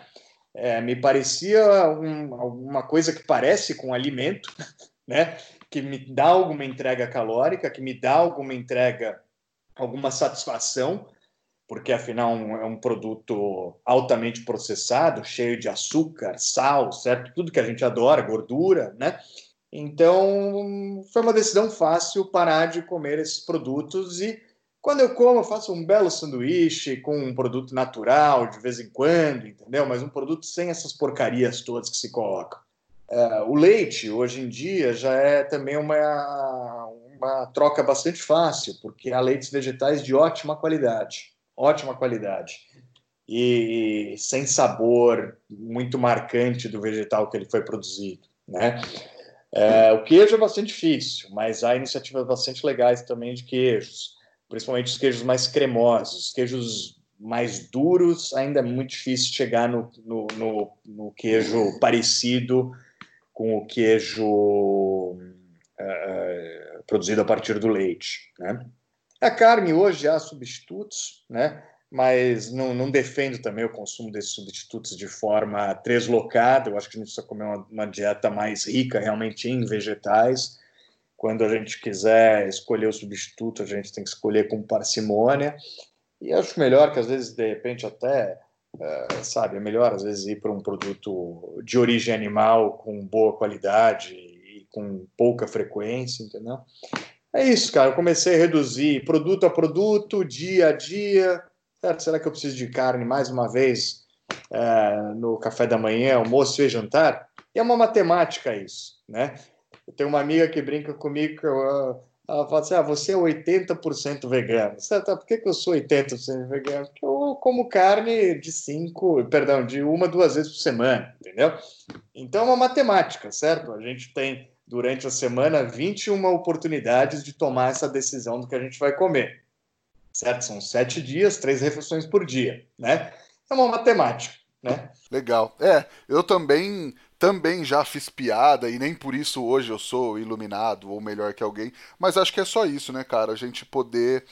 É, me parecia um, alguma coisa que parece com alimento, né? que me dá alguma entrega calórica, que me dá alguma entrega, alguma satisfação, porque afinal é um produto altamente processado, cheio de açúcar, sal, certo? Tudo que a gente adora, gordura, né? Então, foi uma decisão fácil parar de comer esses produtos e quando eu como, eu faço um belo sanduíche com um produto natural de vez em quando, entendeu? Mas um produto sem essas porcarias todas que se colocam. É, o leite, hoje em dia, já é também uma, uma troca bastante fácil, porque há leites vegetais de ótima qualidade. Ótima qualidade. E sem sabor muito marcante do vegetal que ele foi produzido, né? É, o queijo é bastante difícil, mas há iniciativas bastante legais também de queijos, principalmente os queijos mais cremosos. Os queijos mais duros ainda é muito difícil chegar no, no, no, no queijo parecido com o queijo produzido a partir do leite. Né? A carne hoje há substitutos, né? Mas não, não, defendo também o consumo desses substitutos de forma deslocada. Eu acho que a gente precisa comer uma, uma, dieta mais rica realmente em vegetais. Quando a gente quiser escolher o substituto, a gente tem que escolher com parcimônia. E acho melhor que às vezes, de repente, até, é, sabe, é melhor às vezes ir para um produto de origem animal com boa qualidade e com pouca frequência, entendeu? É isso, cara. Eu comecei a reduzir produto a produto, dia a dia? Será que eu preciso de carne mais uma vez é, no café da manhã, almoço e jantar? E é uma matemática isso, né? Eu tenho uma amiga que brinca comigo que eu, ela fala assim: ah, você é 80% vegano. Certo? Por que, que eu sou 80% vegano? Porque eu como carne de cinco, perdão, de uma, duas vezes por semana, entendeu? Então é uma matemática, certo? A gente tem durante a semana 21 oportunidades de tomar essa decisão do que a gente vai comer certo? São sete dias, três refeições por dia, né? É uma matemática, né? Legal. É, eu também também já fiz piada e nem por isso hoje eu sou iluminado ou melhor que alguém, mas acho que é só isso, né, cara? A gente poder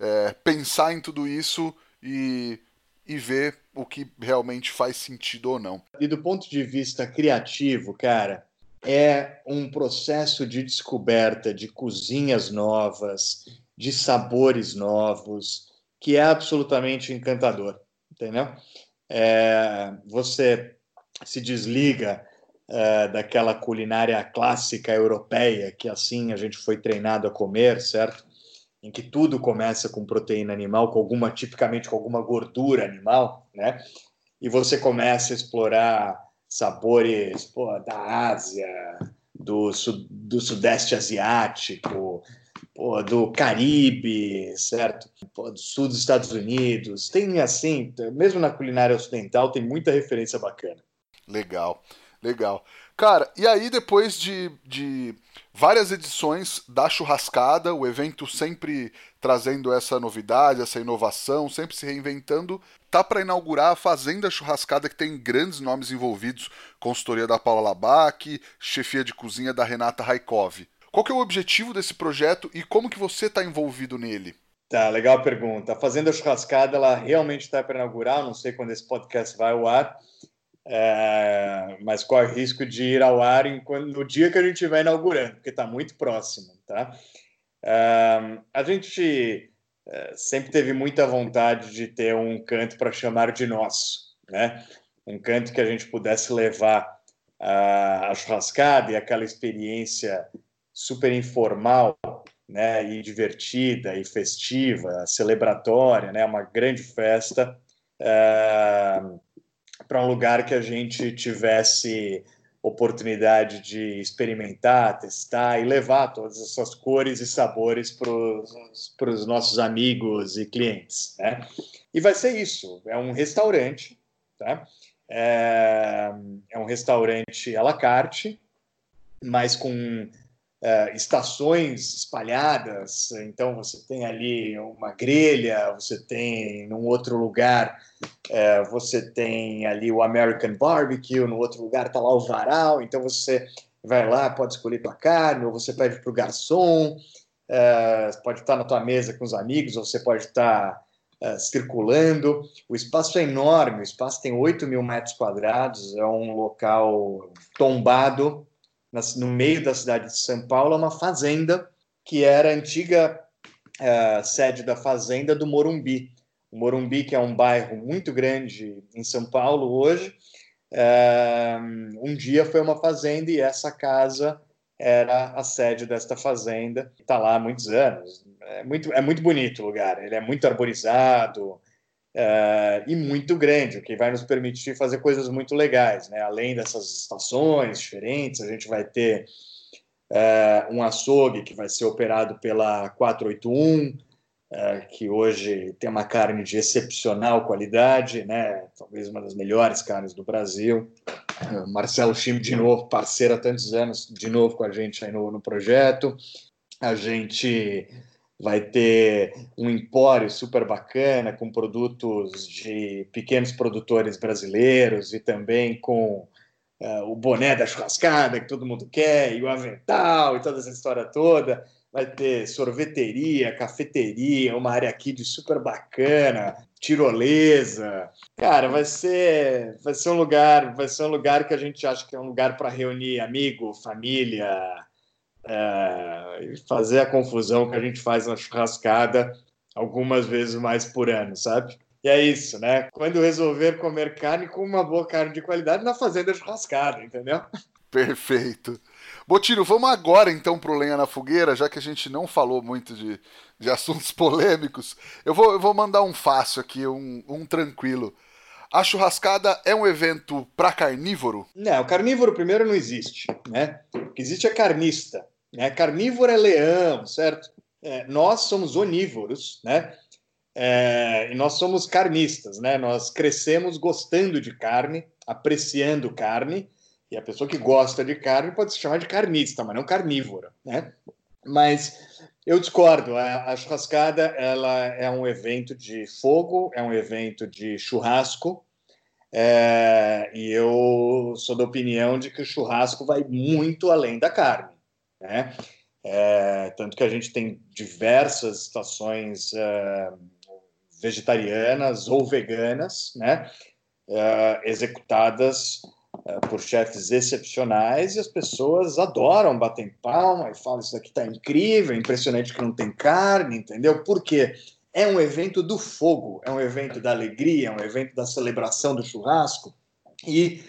é, pensar em tudo isso e, e ver o que realmente faz sentido ou não. E do ponto de vista criativo, cara, é um processo de descoberta de cozinhas novas, de sabores novos, que é absolutamente encantador, entendeu? É, você se desliga é, daquela culinária clássica europeia, que assim a gente foi treinado a comer, certo? Em que tudo começa com proteína animal, com alguma, tipicamente com alguma gordura animal, né? E você começa a explorar sabores pô, da Ásia, do, do Sudeste Asiático, pô, do Caribe, certo? Pô, do sul dos Estados Unidos. Tem assim, mesmo na culinária ocidental, tem muita referência bacana. Legal, legal. Cara, e aí depois de, de várias edições da churrascada, o evento sempre trazendo essa novidade, essa inovação, sempre se reinventando, tá para inaugurar a Fazenda Churrascada que tem grandes nomes envolvidos, consultoria da Paula Labac, chefia de cozinha da Renata Raikov. Qual que é o objetivo desse projeto e como que você está envolvido nele? Tá, legal a pergunta. A Fazenda Churrascada, ela realmente está para inaugurar, não sei quando esse podcast vai ao ar, é, mas corre risco de ir ao ar no dia que a gente estiver inaugurando, porque está muito próximo, tá? É, a gente é, sempre teve muita vontade de ter um canto para chamar de nosso, né? Um canto que a gente pudesse levar a, a churrascada e aquela experiência super informal, né, e divertida e festiva, celebratória, né, uma grande festa é, para um lugar que a gente tivesse oportunidade de experimentar, testar e levar todas essas cores e sabores para os nossos amigos e clientes, né? E vai ser isso, é um restaurante, tá? É, é um restaurante à la carte, mas com Uh, estações espalhadas, então você tem ali uma grelha, você tem num outro lugar, uh, você tem ali o American Barbecue, no outro lugar está lá o varal, então você vai lá, pode escolher tua carne, ou você pede para o garçom, uh, pode estar na tua mesa com os amigos, ou você pode estar circulando. O espaço é enorme, o espaço tem 8 mil metros quadrados, é um local tombado, no meio da cidade de São Paulo, uma fazenda que era a antiga uh, sede da fazenda do Morumbi. O Morumbi, que é um bairro muito grande em São Paulo hoje, uh, um dia foi uma fazenda e essa casa era a sede desta fazenda. Está lá há muitos anos. É muito, é muito bonito o lugar. Ele é muito arborizado, Uh, e muito grande, o que vai nos permitir fazer coisas muito legais. Né? Além dessas estações diferentes, a gente vai ter uh, um açougue que vai ser operado pela 481, uh, eh, que hoje tem uma carne de excepcional qualidade, né? talvez uma das melhores carnes do Brasil. Marcelo Chim, de novo, parceiro há tantos anos, de novo com a gente aí no, no projeto. A gente vai ter um empório super bacana com produtos de pequenos produtores brasileiros e também com uh, o boné da churrascada que todo mundo quer, e o avental e toda essa história toda. Vai ter sorveteria, cafeteria, uma área aqui de super bacana, tirolesa. Cara, vai ser, vai ser um lugar, vai ser um lugar que a gente acha que é um lugar para reunir amigo, família, é, fazer a confusão que a gente faz na churrascada algumas vezes mais por ano, sabe? E é isso, né? Quando resolver comer carne com uma boa carne de qualidade na fazenda churrascada, entendeu? Perfeito. Botiro, vamos agora então pro Lenha na Fogueira, já que a gente não falou muito de, de assuntos polêmicos. Eu vou, eu vou mandar um fácil aqui, um, um tranquilo. A churrascada é um evento para carnívoro? Não, carnívoro primeiro não existe, né? O que existe é carnista. Né? Carnívoro é leão, certo? É, nós somos onívoros, né? É, e nós somos carnistas, né? Nós crescemos gostando de carne, apreciando carne, e a pessoa que gosta de carne pode se chamar de carnista, mas não carnívora, né? Mas eu discordo. A, a churrascada ela é um evento de fogo, é um evento de churrasco, é, e eu sou da opinião de que o churrasco vai muito além da carne, né? É, tanto que a gente tem diversas estações é, vegetarianas ou veganas, né, uh, executadas uh, por chefes excepcionais e as pessoas adoram, batem palma e falam isso aqui está incrível, impressionante que não tem carne, entendeu? Por quê? É um evento do fogo, é um evento da alegria, é um evento da celebração do churrasco e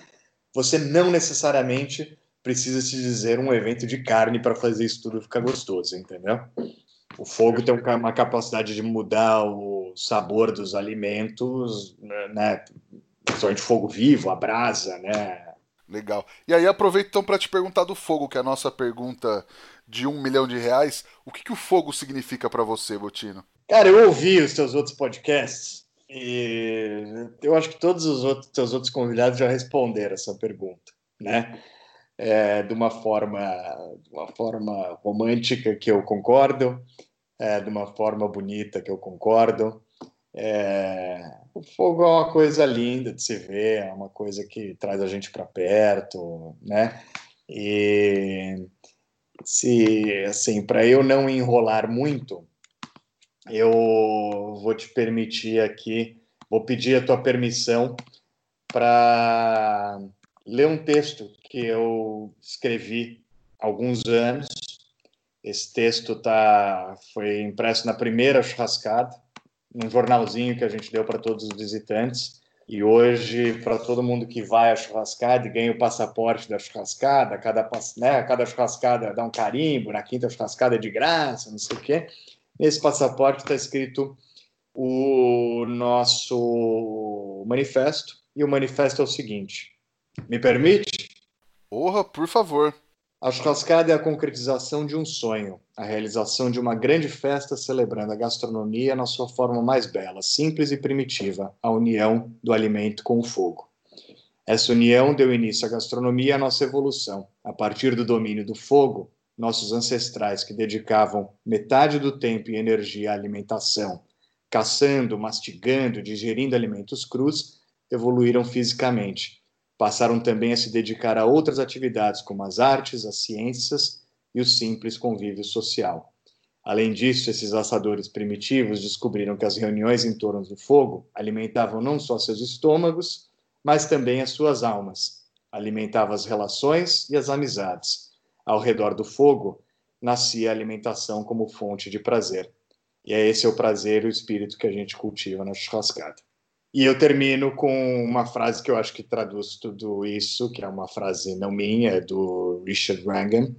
você não necessariamente precisa se dizer um evento de carne para fazer isso tudo ficar gostoso, entendeu? O fogo tem uma capacidade de mudar o sabor dos alimentos, né? Principalmente fogo vivo, a brasa, né? Legal. E aí aproveito então para te perguntar do fogo, que é a nossa pergunta de um milhão de reais. O que, que o fogo significa para você, Botino? Cara, eu ouvi os teus outros podcasts e eu acho que todos os outros teus outros convidados já responderam essa pergunta, né? É, de uma forma, de uma forma romântica que eu concordo, é, de uma forma bonita, que eu concordo. É, o fogo é uma coisa linda de se ver, é uma coisa que traz a gente para perto, né? E se assim, para eu não enrolar muito, eu vou te permitir aqui, vou pedir a tua permissão para ler um texto que eu escrevi há alguns anos esse texto tá, foi impresso na primeira churrascada, num jornalzinho que a gente deu para todos os visitantes. E hoje, para todo mundo que vai à churrascada e ganha o passaporte da churrascada, cada, né, cada churrascada dá um carimbo, na quinta churrascada é de graça, não sei o quê. Nesse passaporte está escrito o nosso manifesto, e o manifesto é o seguinte: me permite? Porra, por favor. A churrascada é a concretização de um sonho, a realização de uma grande festa celebrando a gastronomia na sua forma mais bela, simples e primitiva, a união do alimento com o fogo. Essa união deu início à gastronomia e à nossa evolução. A partir do domínio do fogo, nossos ancestrais, que dedicavam metade do tempo e energia à alimentação, caçando, mastigando, digerindo alimentos crus, evoluíram fisicamente passaram também a se dedicar a outras atividades, como as artes, as ciências e o simples convívio social. Além disso, esses assadores primitivos descobriram que as reuniões em torno do fogo alimentavam não só seus estômagos, mas também as suas almas, alimentavam as relações e as amizades. Ao redor do fogo nascia a alimentação como fonte de prazer. E é esse o prazer e o espírito que a gente cultiva na churrascada. E eu termino com uma frase que eu acho que traduz tudo isso, que é uma frase não minha, é do Richard Wrangham,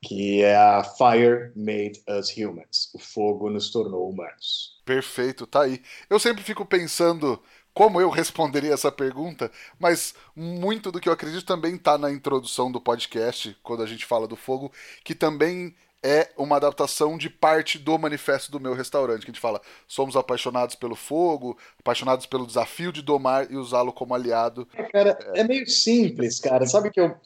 que é a Fire made us humans. O fogo nos tornou humanos. Perfeito, tá aí. Eu sempre fico pensando como eu responderia essa pergunta, mas muito do que eu acredito também está na introdução do podcast, quando a gente fala do fogo, que também é uma adaptação de parte do manifesto do meu restaurante, que a gente fala: somos apaixonados pelo fogo, apaixonados pelo desafio de domar e usá-lo como aliado. É, cara, é. é meio simples, cara. Sabe que eu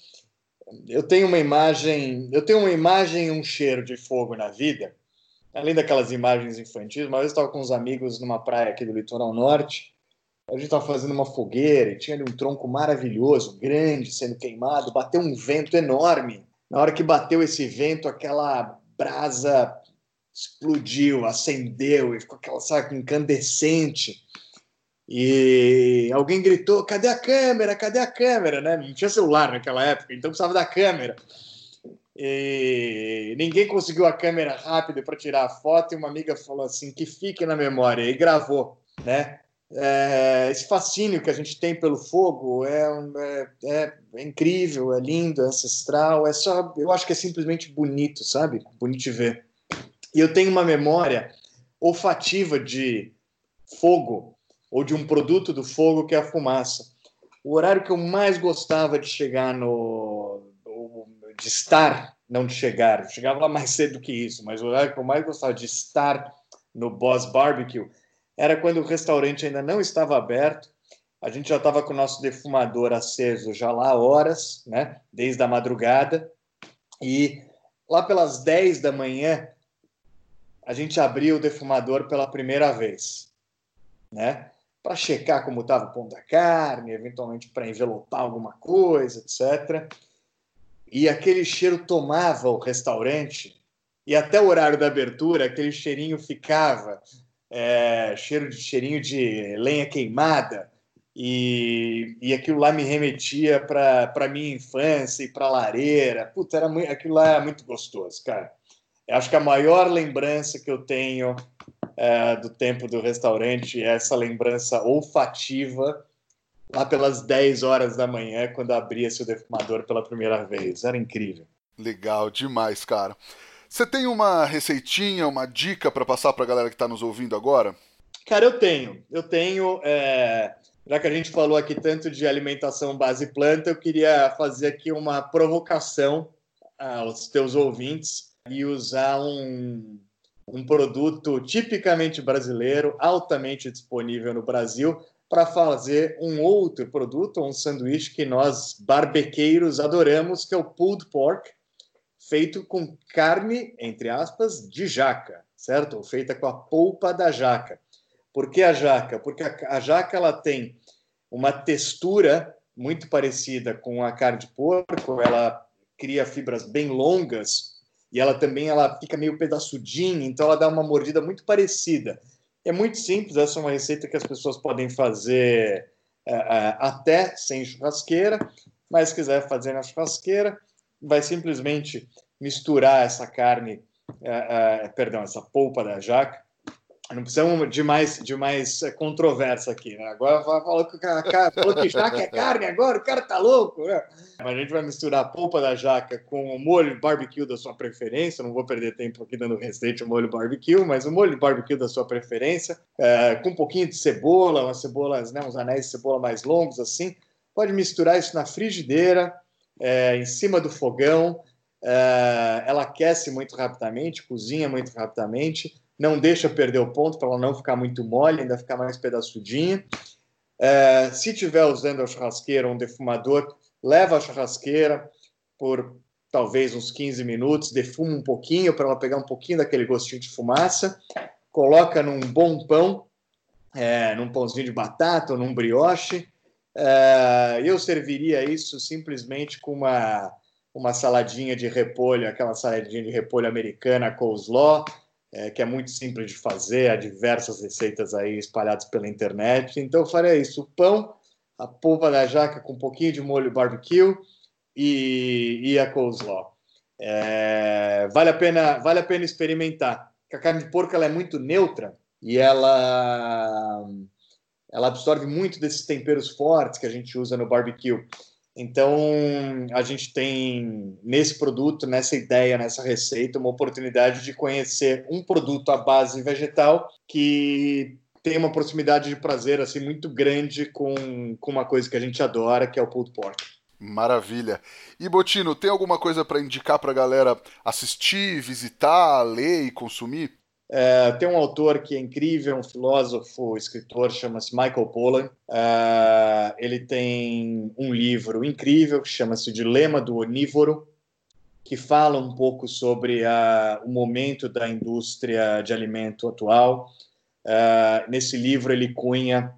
eu tenho uma imagem, eu tenho uma imagem e um cheiro de fogo na vida, além daquelas imagens infantis. Uma vez eu estava com uns amigos numa praia aqui do litoral norte, a gente estava fazendo uma fogueira e tinha ali um tronco maravilhoso, grande, sendo queimado, bateu um vento enorme. Na hora que bateu esse vento, aquela brasa explodiu, acendeu e ficou aquela, sabe, incandescente. E alguém gritou: cadê a câmera? Cadê a câmera? Né? Não tinha celular naquela época, então precisava da câmera. E ninguém conseguiu a câmera rápida para tirar a foto, e uma amiga falou assim: que fique na memória, e gravou. Né? É, esse fascínio que a gente tem pelo fogo é, é, é, incrível, é lindo, é ancestral, é só, eu acho que é simplesmente bonito, sabe? Bonito de ver. E eu tenho uma memória olfativa de fogo ou de um produto do fogo que é a fumaça. O horário que eu mais gostava de chegar no de estar, não de chegar, eu chegava lá mais cedo do que isso, mas o horário que eu mais gostava de estar no Boss Barbecue era quando o restaurante ainda não estava aberto. A gente já estava com o nosso defumador aceso já lá horas, né? Desde a madrugada. E lá pelas 10 da manhã, a gente abriu o defumador pela primeira vez, né? Para checar como estava o ponto da carne, eventualmente para envelopar alguma coisa, etc. E aquele cheiro tomava o restaurante e até o horário da abertura, aquele cheirinho ficava é, cheiro de cheirinho de lenha queimada e, e aquilo lá me remetia para minha infância e para lareira. Puta, era muito, aquilo lá era muito gostoso, cara. Eu acho que a maior lembrança que eu tenho é, do tempo do restaurante é essa lembrança olfativa lá pelas 10 horas da manhã, quando abria-se o defumador pela primeira vez. Era incrível. Legal demais, cara. Você tem uma receitinha, uma dica para passar para a galera que está nos ouvindo agora? Cara, eu tenho. Eu tenho. É... Já que a gente falou aqui tanto de alimentação base planta, eu queria fazer aqui uma provocação aos teus ouvintes e usar um, um produto tipicamente brasileiro, altamente disponível no Brasil, para fazer um outro produto, um sanduíche que nós barbequeiros adoramos, que é o pulled pork feito com carne, entre aspas, de jaca, certo? Feita com a polpa da jaca. Por que a jaca? Porque a, a jaca ela tem uma textura muito parecida com a carne de porco, ela cria fibras bem longas e ela também ela fica meio pedaçudinha, então ela dá uma mordida muito parecida. É muito simples, essa é uma receita que as pessoas podem fazer é, é, até sem churrasqueira, mas se quiser fazer na churrasqueira, vai simplesmente misturar essa carne, uh, uh, perdão, essa polpa da jaca. Não precisamos de mais, de mais controvérsia aqui, né? Agora falou que, falou que jaca é carne, agora o cara tá louco, né? Mas a gente vai misturar a polpa da jaca com o molho barbecue da sua preferência. Não vou perder tempo aqui dando receita o molho barbecue, mas o molho barbecue da sua preferência, uh, com um pouquinho de cebola, umas cebolas, né, uns anéis de cebola mais longos assim. Pode misturar isso na frigideira, é, em cima do fogão, é, ela aquece muito rapidamente, cozinha muito rapidamente, não deixa perder o ponto para ela não ficar muito mole, ainda ficar mais pedaçudinha. É, se tiver usando a churrasqueira ou um defumador, leva a churrasqueira por talvez uns 15 minutos, defuma um pouquinho para ela pegar um pouquinho daquele gostinho de fumaça, coloca num bom pão, é, num pãozinho de batata ou num brioche, Uh, eu serviria isso simplesmente com uma, uma saladinha de repolho, aquela saladinha de repolho americana, coleslaw, é, que é muito simples de fazer, há diversas receitas aí espalhadas pela internet. Então eu faria isso: o pão, a polpa da jaca com um pouquinho de molho barbecue e, e a coleslaw. É, vale, a pena, vale a pena experimentar. Porque a carne de porco ela é muito neutra e ela ela absorve muito desses temperos fortes que a gente usa no barbecue. Então, a gente tem nesse produto, nessa ideia, nessa receita, uma oportunidade de conhecer um produto à base vegetal que tem uma proximidade de prazer assim muito grande com, com uma coisa que a gente adora, que é o pulled pork. Maravilha. E Botino, tem alguma coisa para indicar para a galera assistir, visitar, ler e consumir? É, tem um autor que é incrível, um filósofo, escritor, chama-se Michael Pollan. É, ele tem um livro incrível que chama-se Dilema do Onívoro, que fala um pouco sobre a, o momento da indústria de alimento atual. É, nesse livro, ele cunha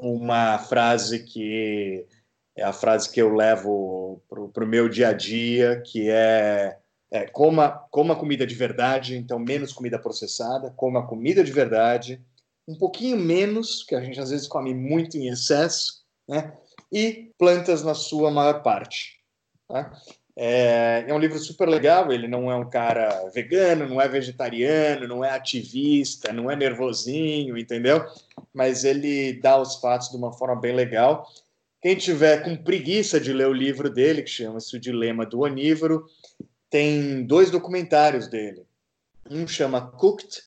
uma frase que é a frase que eu levo para o meu dia a dia, que é, é coma, coma comida de verdade, então menos comida processada, coma comida de verdade, um pouquinho menos, que a gente às vezes come muito em excesso, né? e plantas na sua maior parte. Tá? É, é, um livro super legal. Ele não é um cara vegano, não é vegetariano, não é ativista, não é nervosinho, entendeu? Mas ele dá os fatos de uma forma bem legal. Quem tiver com preguiça de ler o livro dele, que chama-se O Dilema do Onívoro, tem dois documentários dele. Um chama Cooked,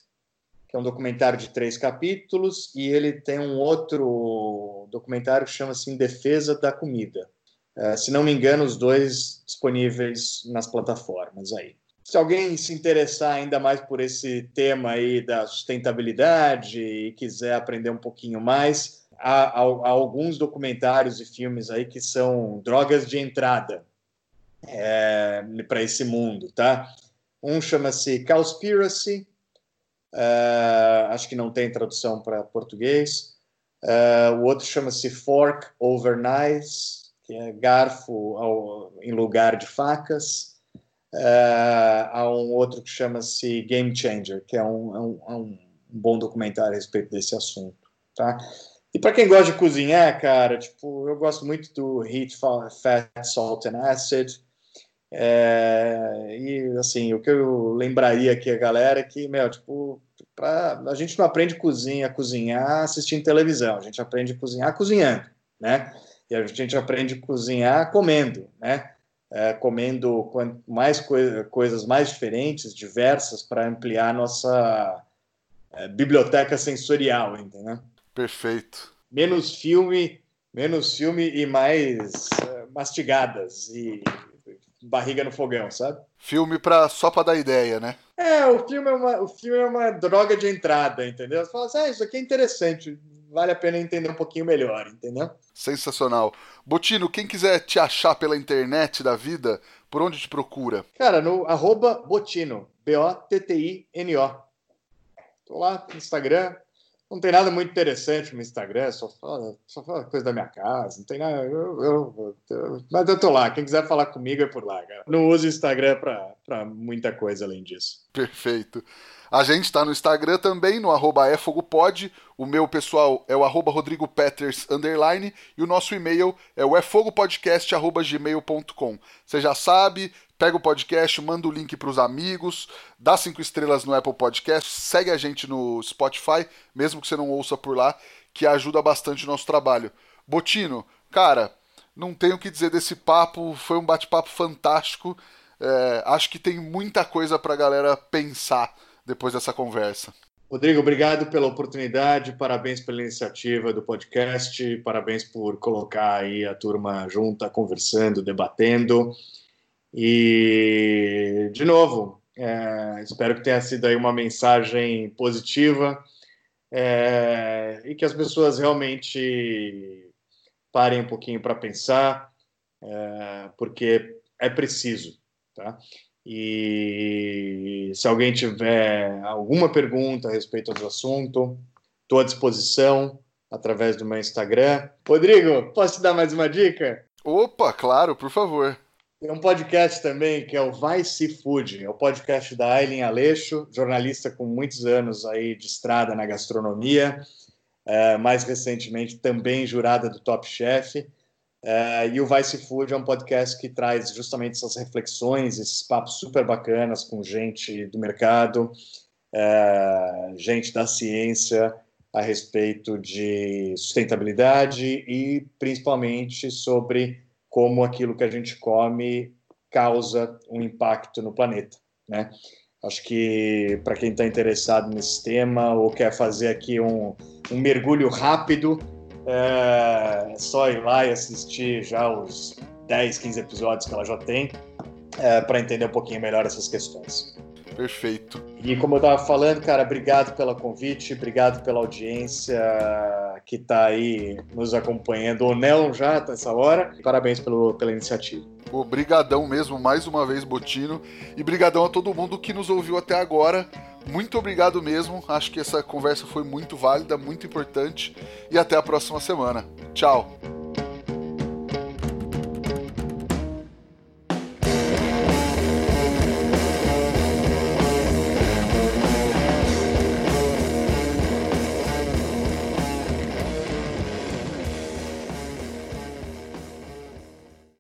que é um documentário de três capítulos, e ele tem um outro documentário que chama-se Em Defesa da Comida. Uh, se não me engano, os dois disponíveis nas plataformas aí. Se alguém se interessar ainda mais por esse tema aí da sustentabilidade e quiser aprender um pouquinho mais, há, há, há alguns documentários e filmes aí que são drogas de entrada é, para esse mundo, tá? Um chama-se Cowspiracy, uh, acho que não tem tradução para português. Uh, o outro chama-se Fork Over Knives, que é garfo ao, em lugar de facas. Uh, há um outro que chama-se Game Changer, que é um, é um, é um, bom documentário a respeito desse assunto, tá? E para quem gosta de cozinhar, cara, tipo, eu gosto muito do Heat, Fat, Salt and Acid. É, e assim, o que eu lembraria aqui a galera é que, meu, tipo, pra, a gente não aprende cozinha, a cozinhar assistindo televisão, a gente aprende a cozinhar cozinhando, né? E a gente aprende a cozinhar comendo, né? É, comendo mais coi coisas mais diferentes, diversas, para ampliar nossa é, biblioteca sensorial, entendeu? Perfeito. Menos filme, menos filme e mais é, mastigadas e barriga no fogão, sabe? Filme pra, só para dar ideia, né? É, o filme é, uma, o filme é uma droga de entrada, entendeu? Você fala assim, ah, isso aqui é interessante, vale a pena entender um pouquinho melhor, entendeu? Sensacional. Botino, quem quiser te achar pela internet da vida, por onde te procura? Cara, no arroba Botino, B-O-T-T-I-N-O. Tô lá no Instagram, não tem nada muito interessante no Instagram, só fala, só fala coisa da minha casa, não tem nada. Eu, eu, eu, mas eu tô lá, quem quiser falar comigo é por lá, cara. Não uso o Instagram pra, muita coisa além disso. Perfeito. A gente está no Instagram também, no arroba efogopod. O meu pessoal é o arroba Rodrigo Peters, underline, e o nosso e-mail é o efogopodcast.gmail.com. Você já sabe, pega o podcast, manda o link para os amigos, dá cinco estrelas no Apple Podcast, segue a gente no Spotify, mesmo que você não ouça por lá, que ajuda bastante o nosso trabalho. Botino, cara, não tenho o que dizer desse papo, foi um bate-papo fantástico. É, acho que tem muita coisa para a galera pensar depois dessa conversa. Rodrigo, obrigado pela oportunidade, parabéns pela iniciativa do podcast, parabéns por colocar aí a turma junta, conversando, debatendo. E, de novo, é, espero que tenha sido aí uma mensagem positiva é, e que as pessoas realmente parem um pouquinho para pensar, é, porque é preciso, tá? E se alguém tiver alguma pergunta a respeito do assunto, estou à disposição através do meu Instagram. Rodrigo, posso te dar mais uma dica? Opa, claro, por favor. Tem um podcast também que é o Vai Se Food, é o podcast da Aileen Aleixo, jornalista com muitos anos aí de estrada na gastronomia, é, mais recentemente também jurada do Top Chef. É, e o Vai Se Food é um podcast que traz justamente essas reflexões, esses papos super bacanas com gente do mercado, é, gente da ciência a respeito de sustentabilidade e principalmente sobre como aquilo que a gente come causa um impacto no planeta, né? Acho que para quem está interessado nesse tema ou quer fazer aqui um, um mergulho rápido, é, é só ir lá e assistir já os 10, 15 episódios que ela já tem é, para entender um pouquinho melhor essas questões. Perfeito. E como eu estava falando, cara, obrigado pelo convite, obrigado pela audiência que está aí nos acompanhando, ou não já nessa hora. Parabéns pelo, pela iniciativa. Obrigadão mesmo, mais uma vez, Botino. E brigadão a todo mundo que nos ouviu até agora. Muito obrigado mesmo. Acho que essa conversa foi muito válida, muito importante. E até a próxima semana. Tchau.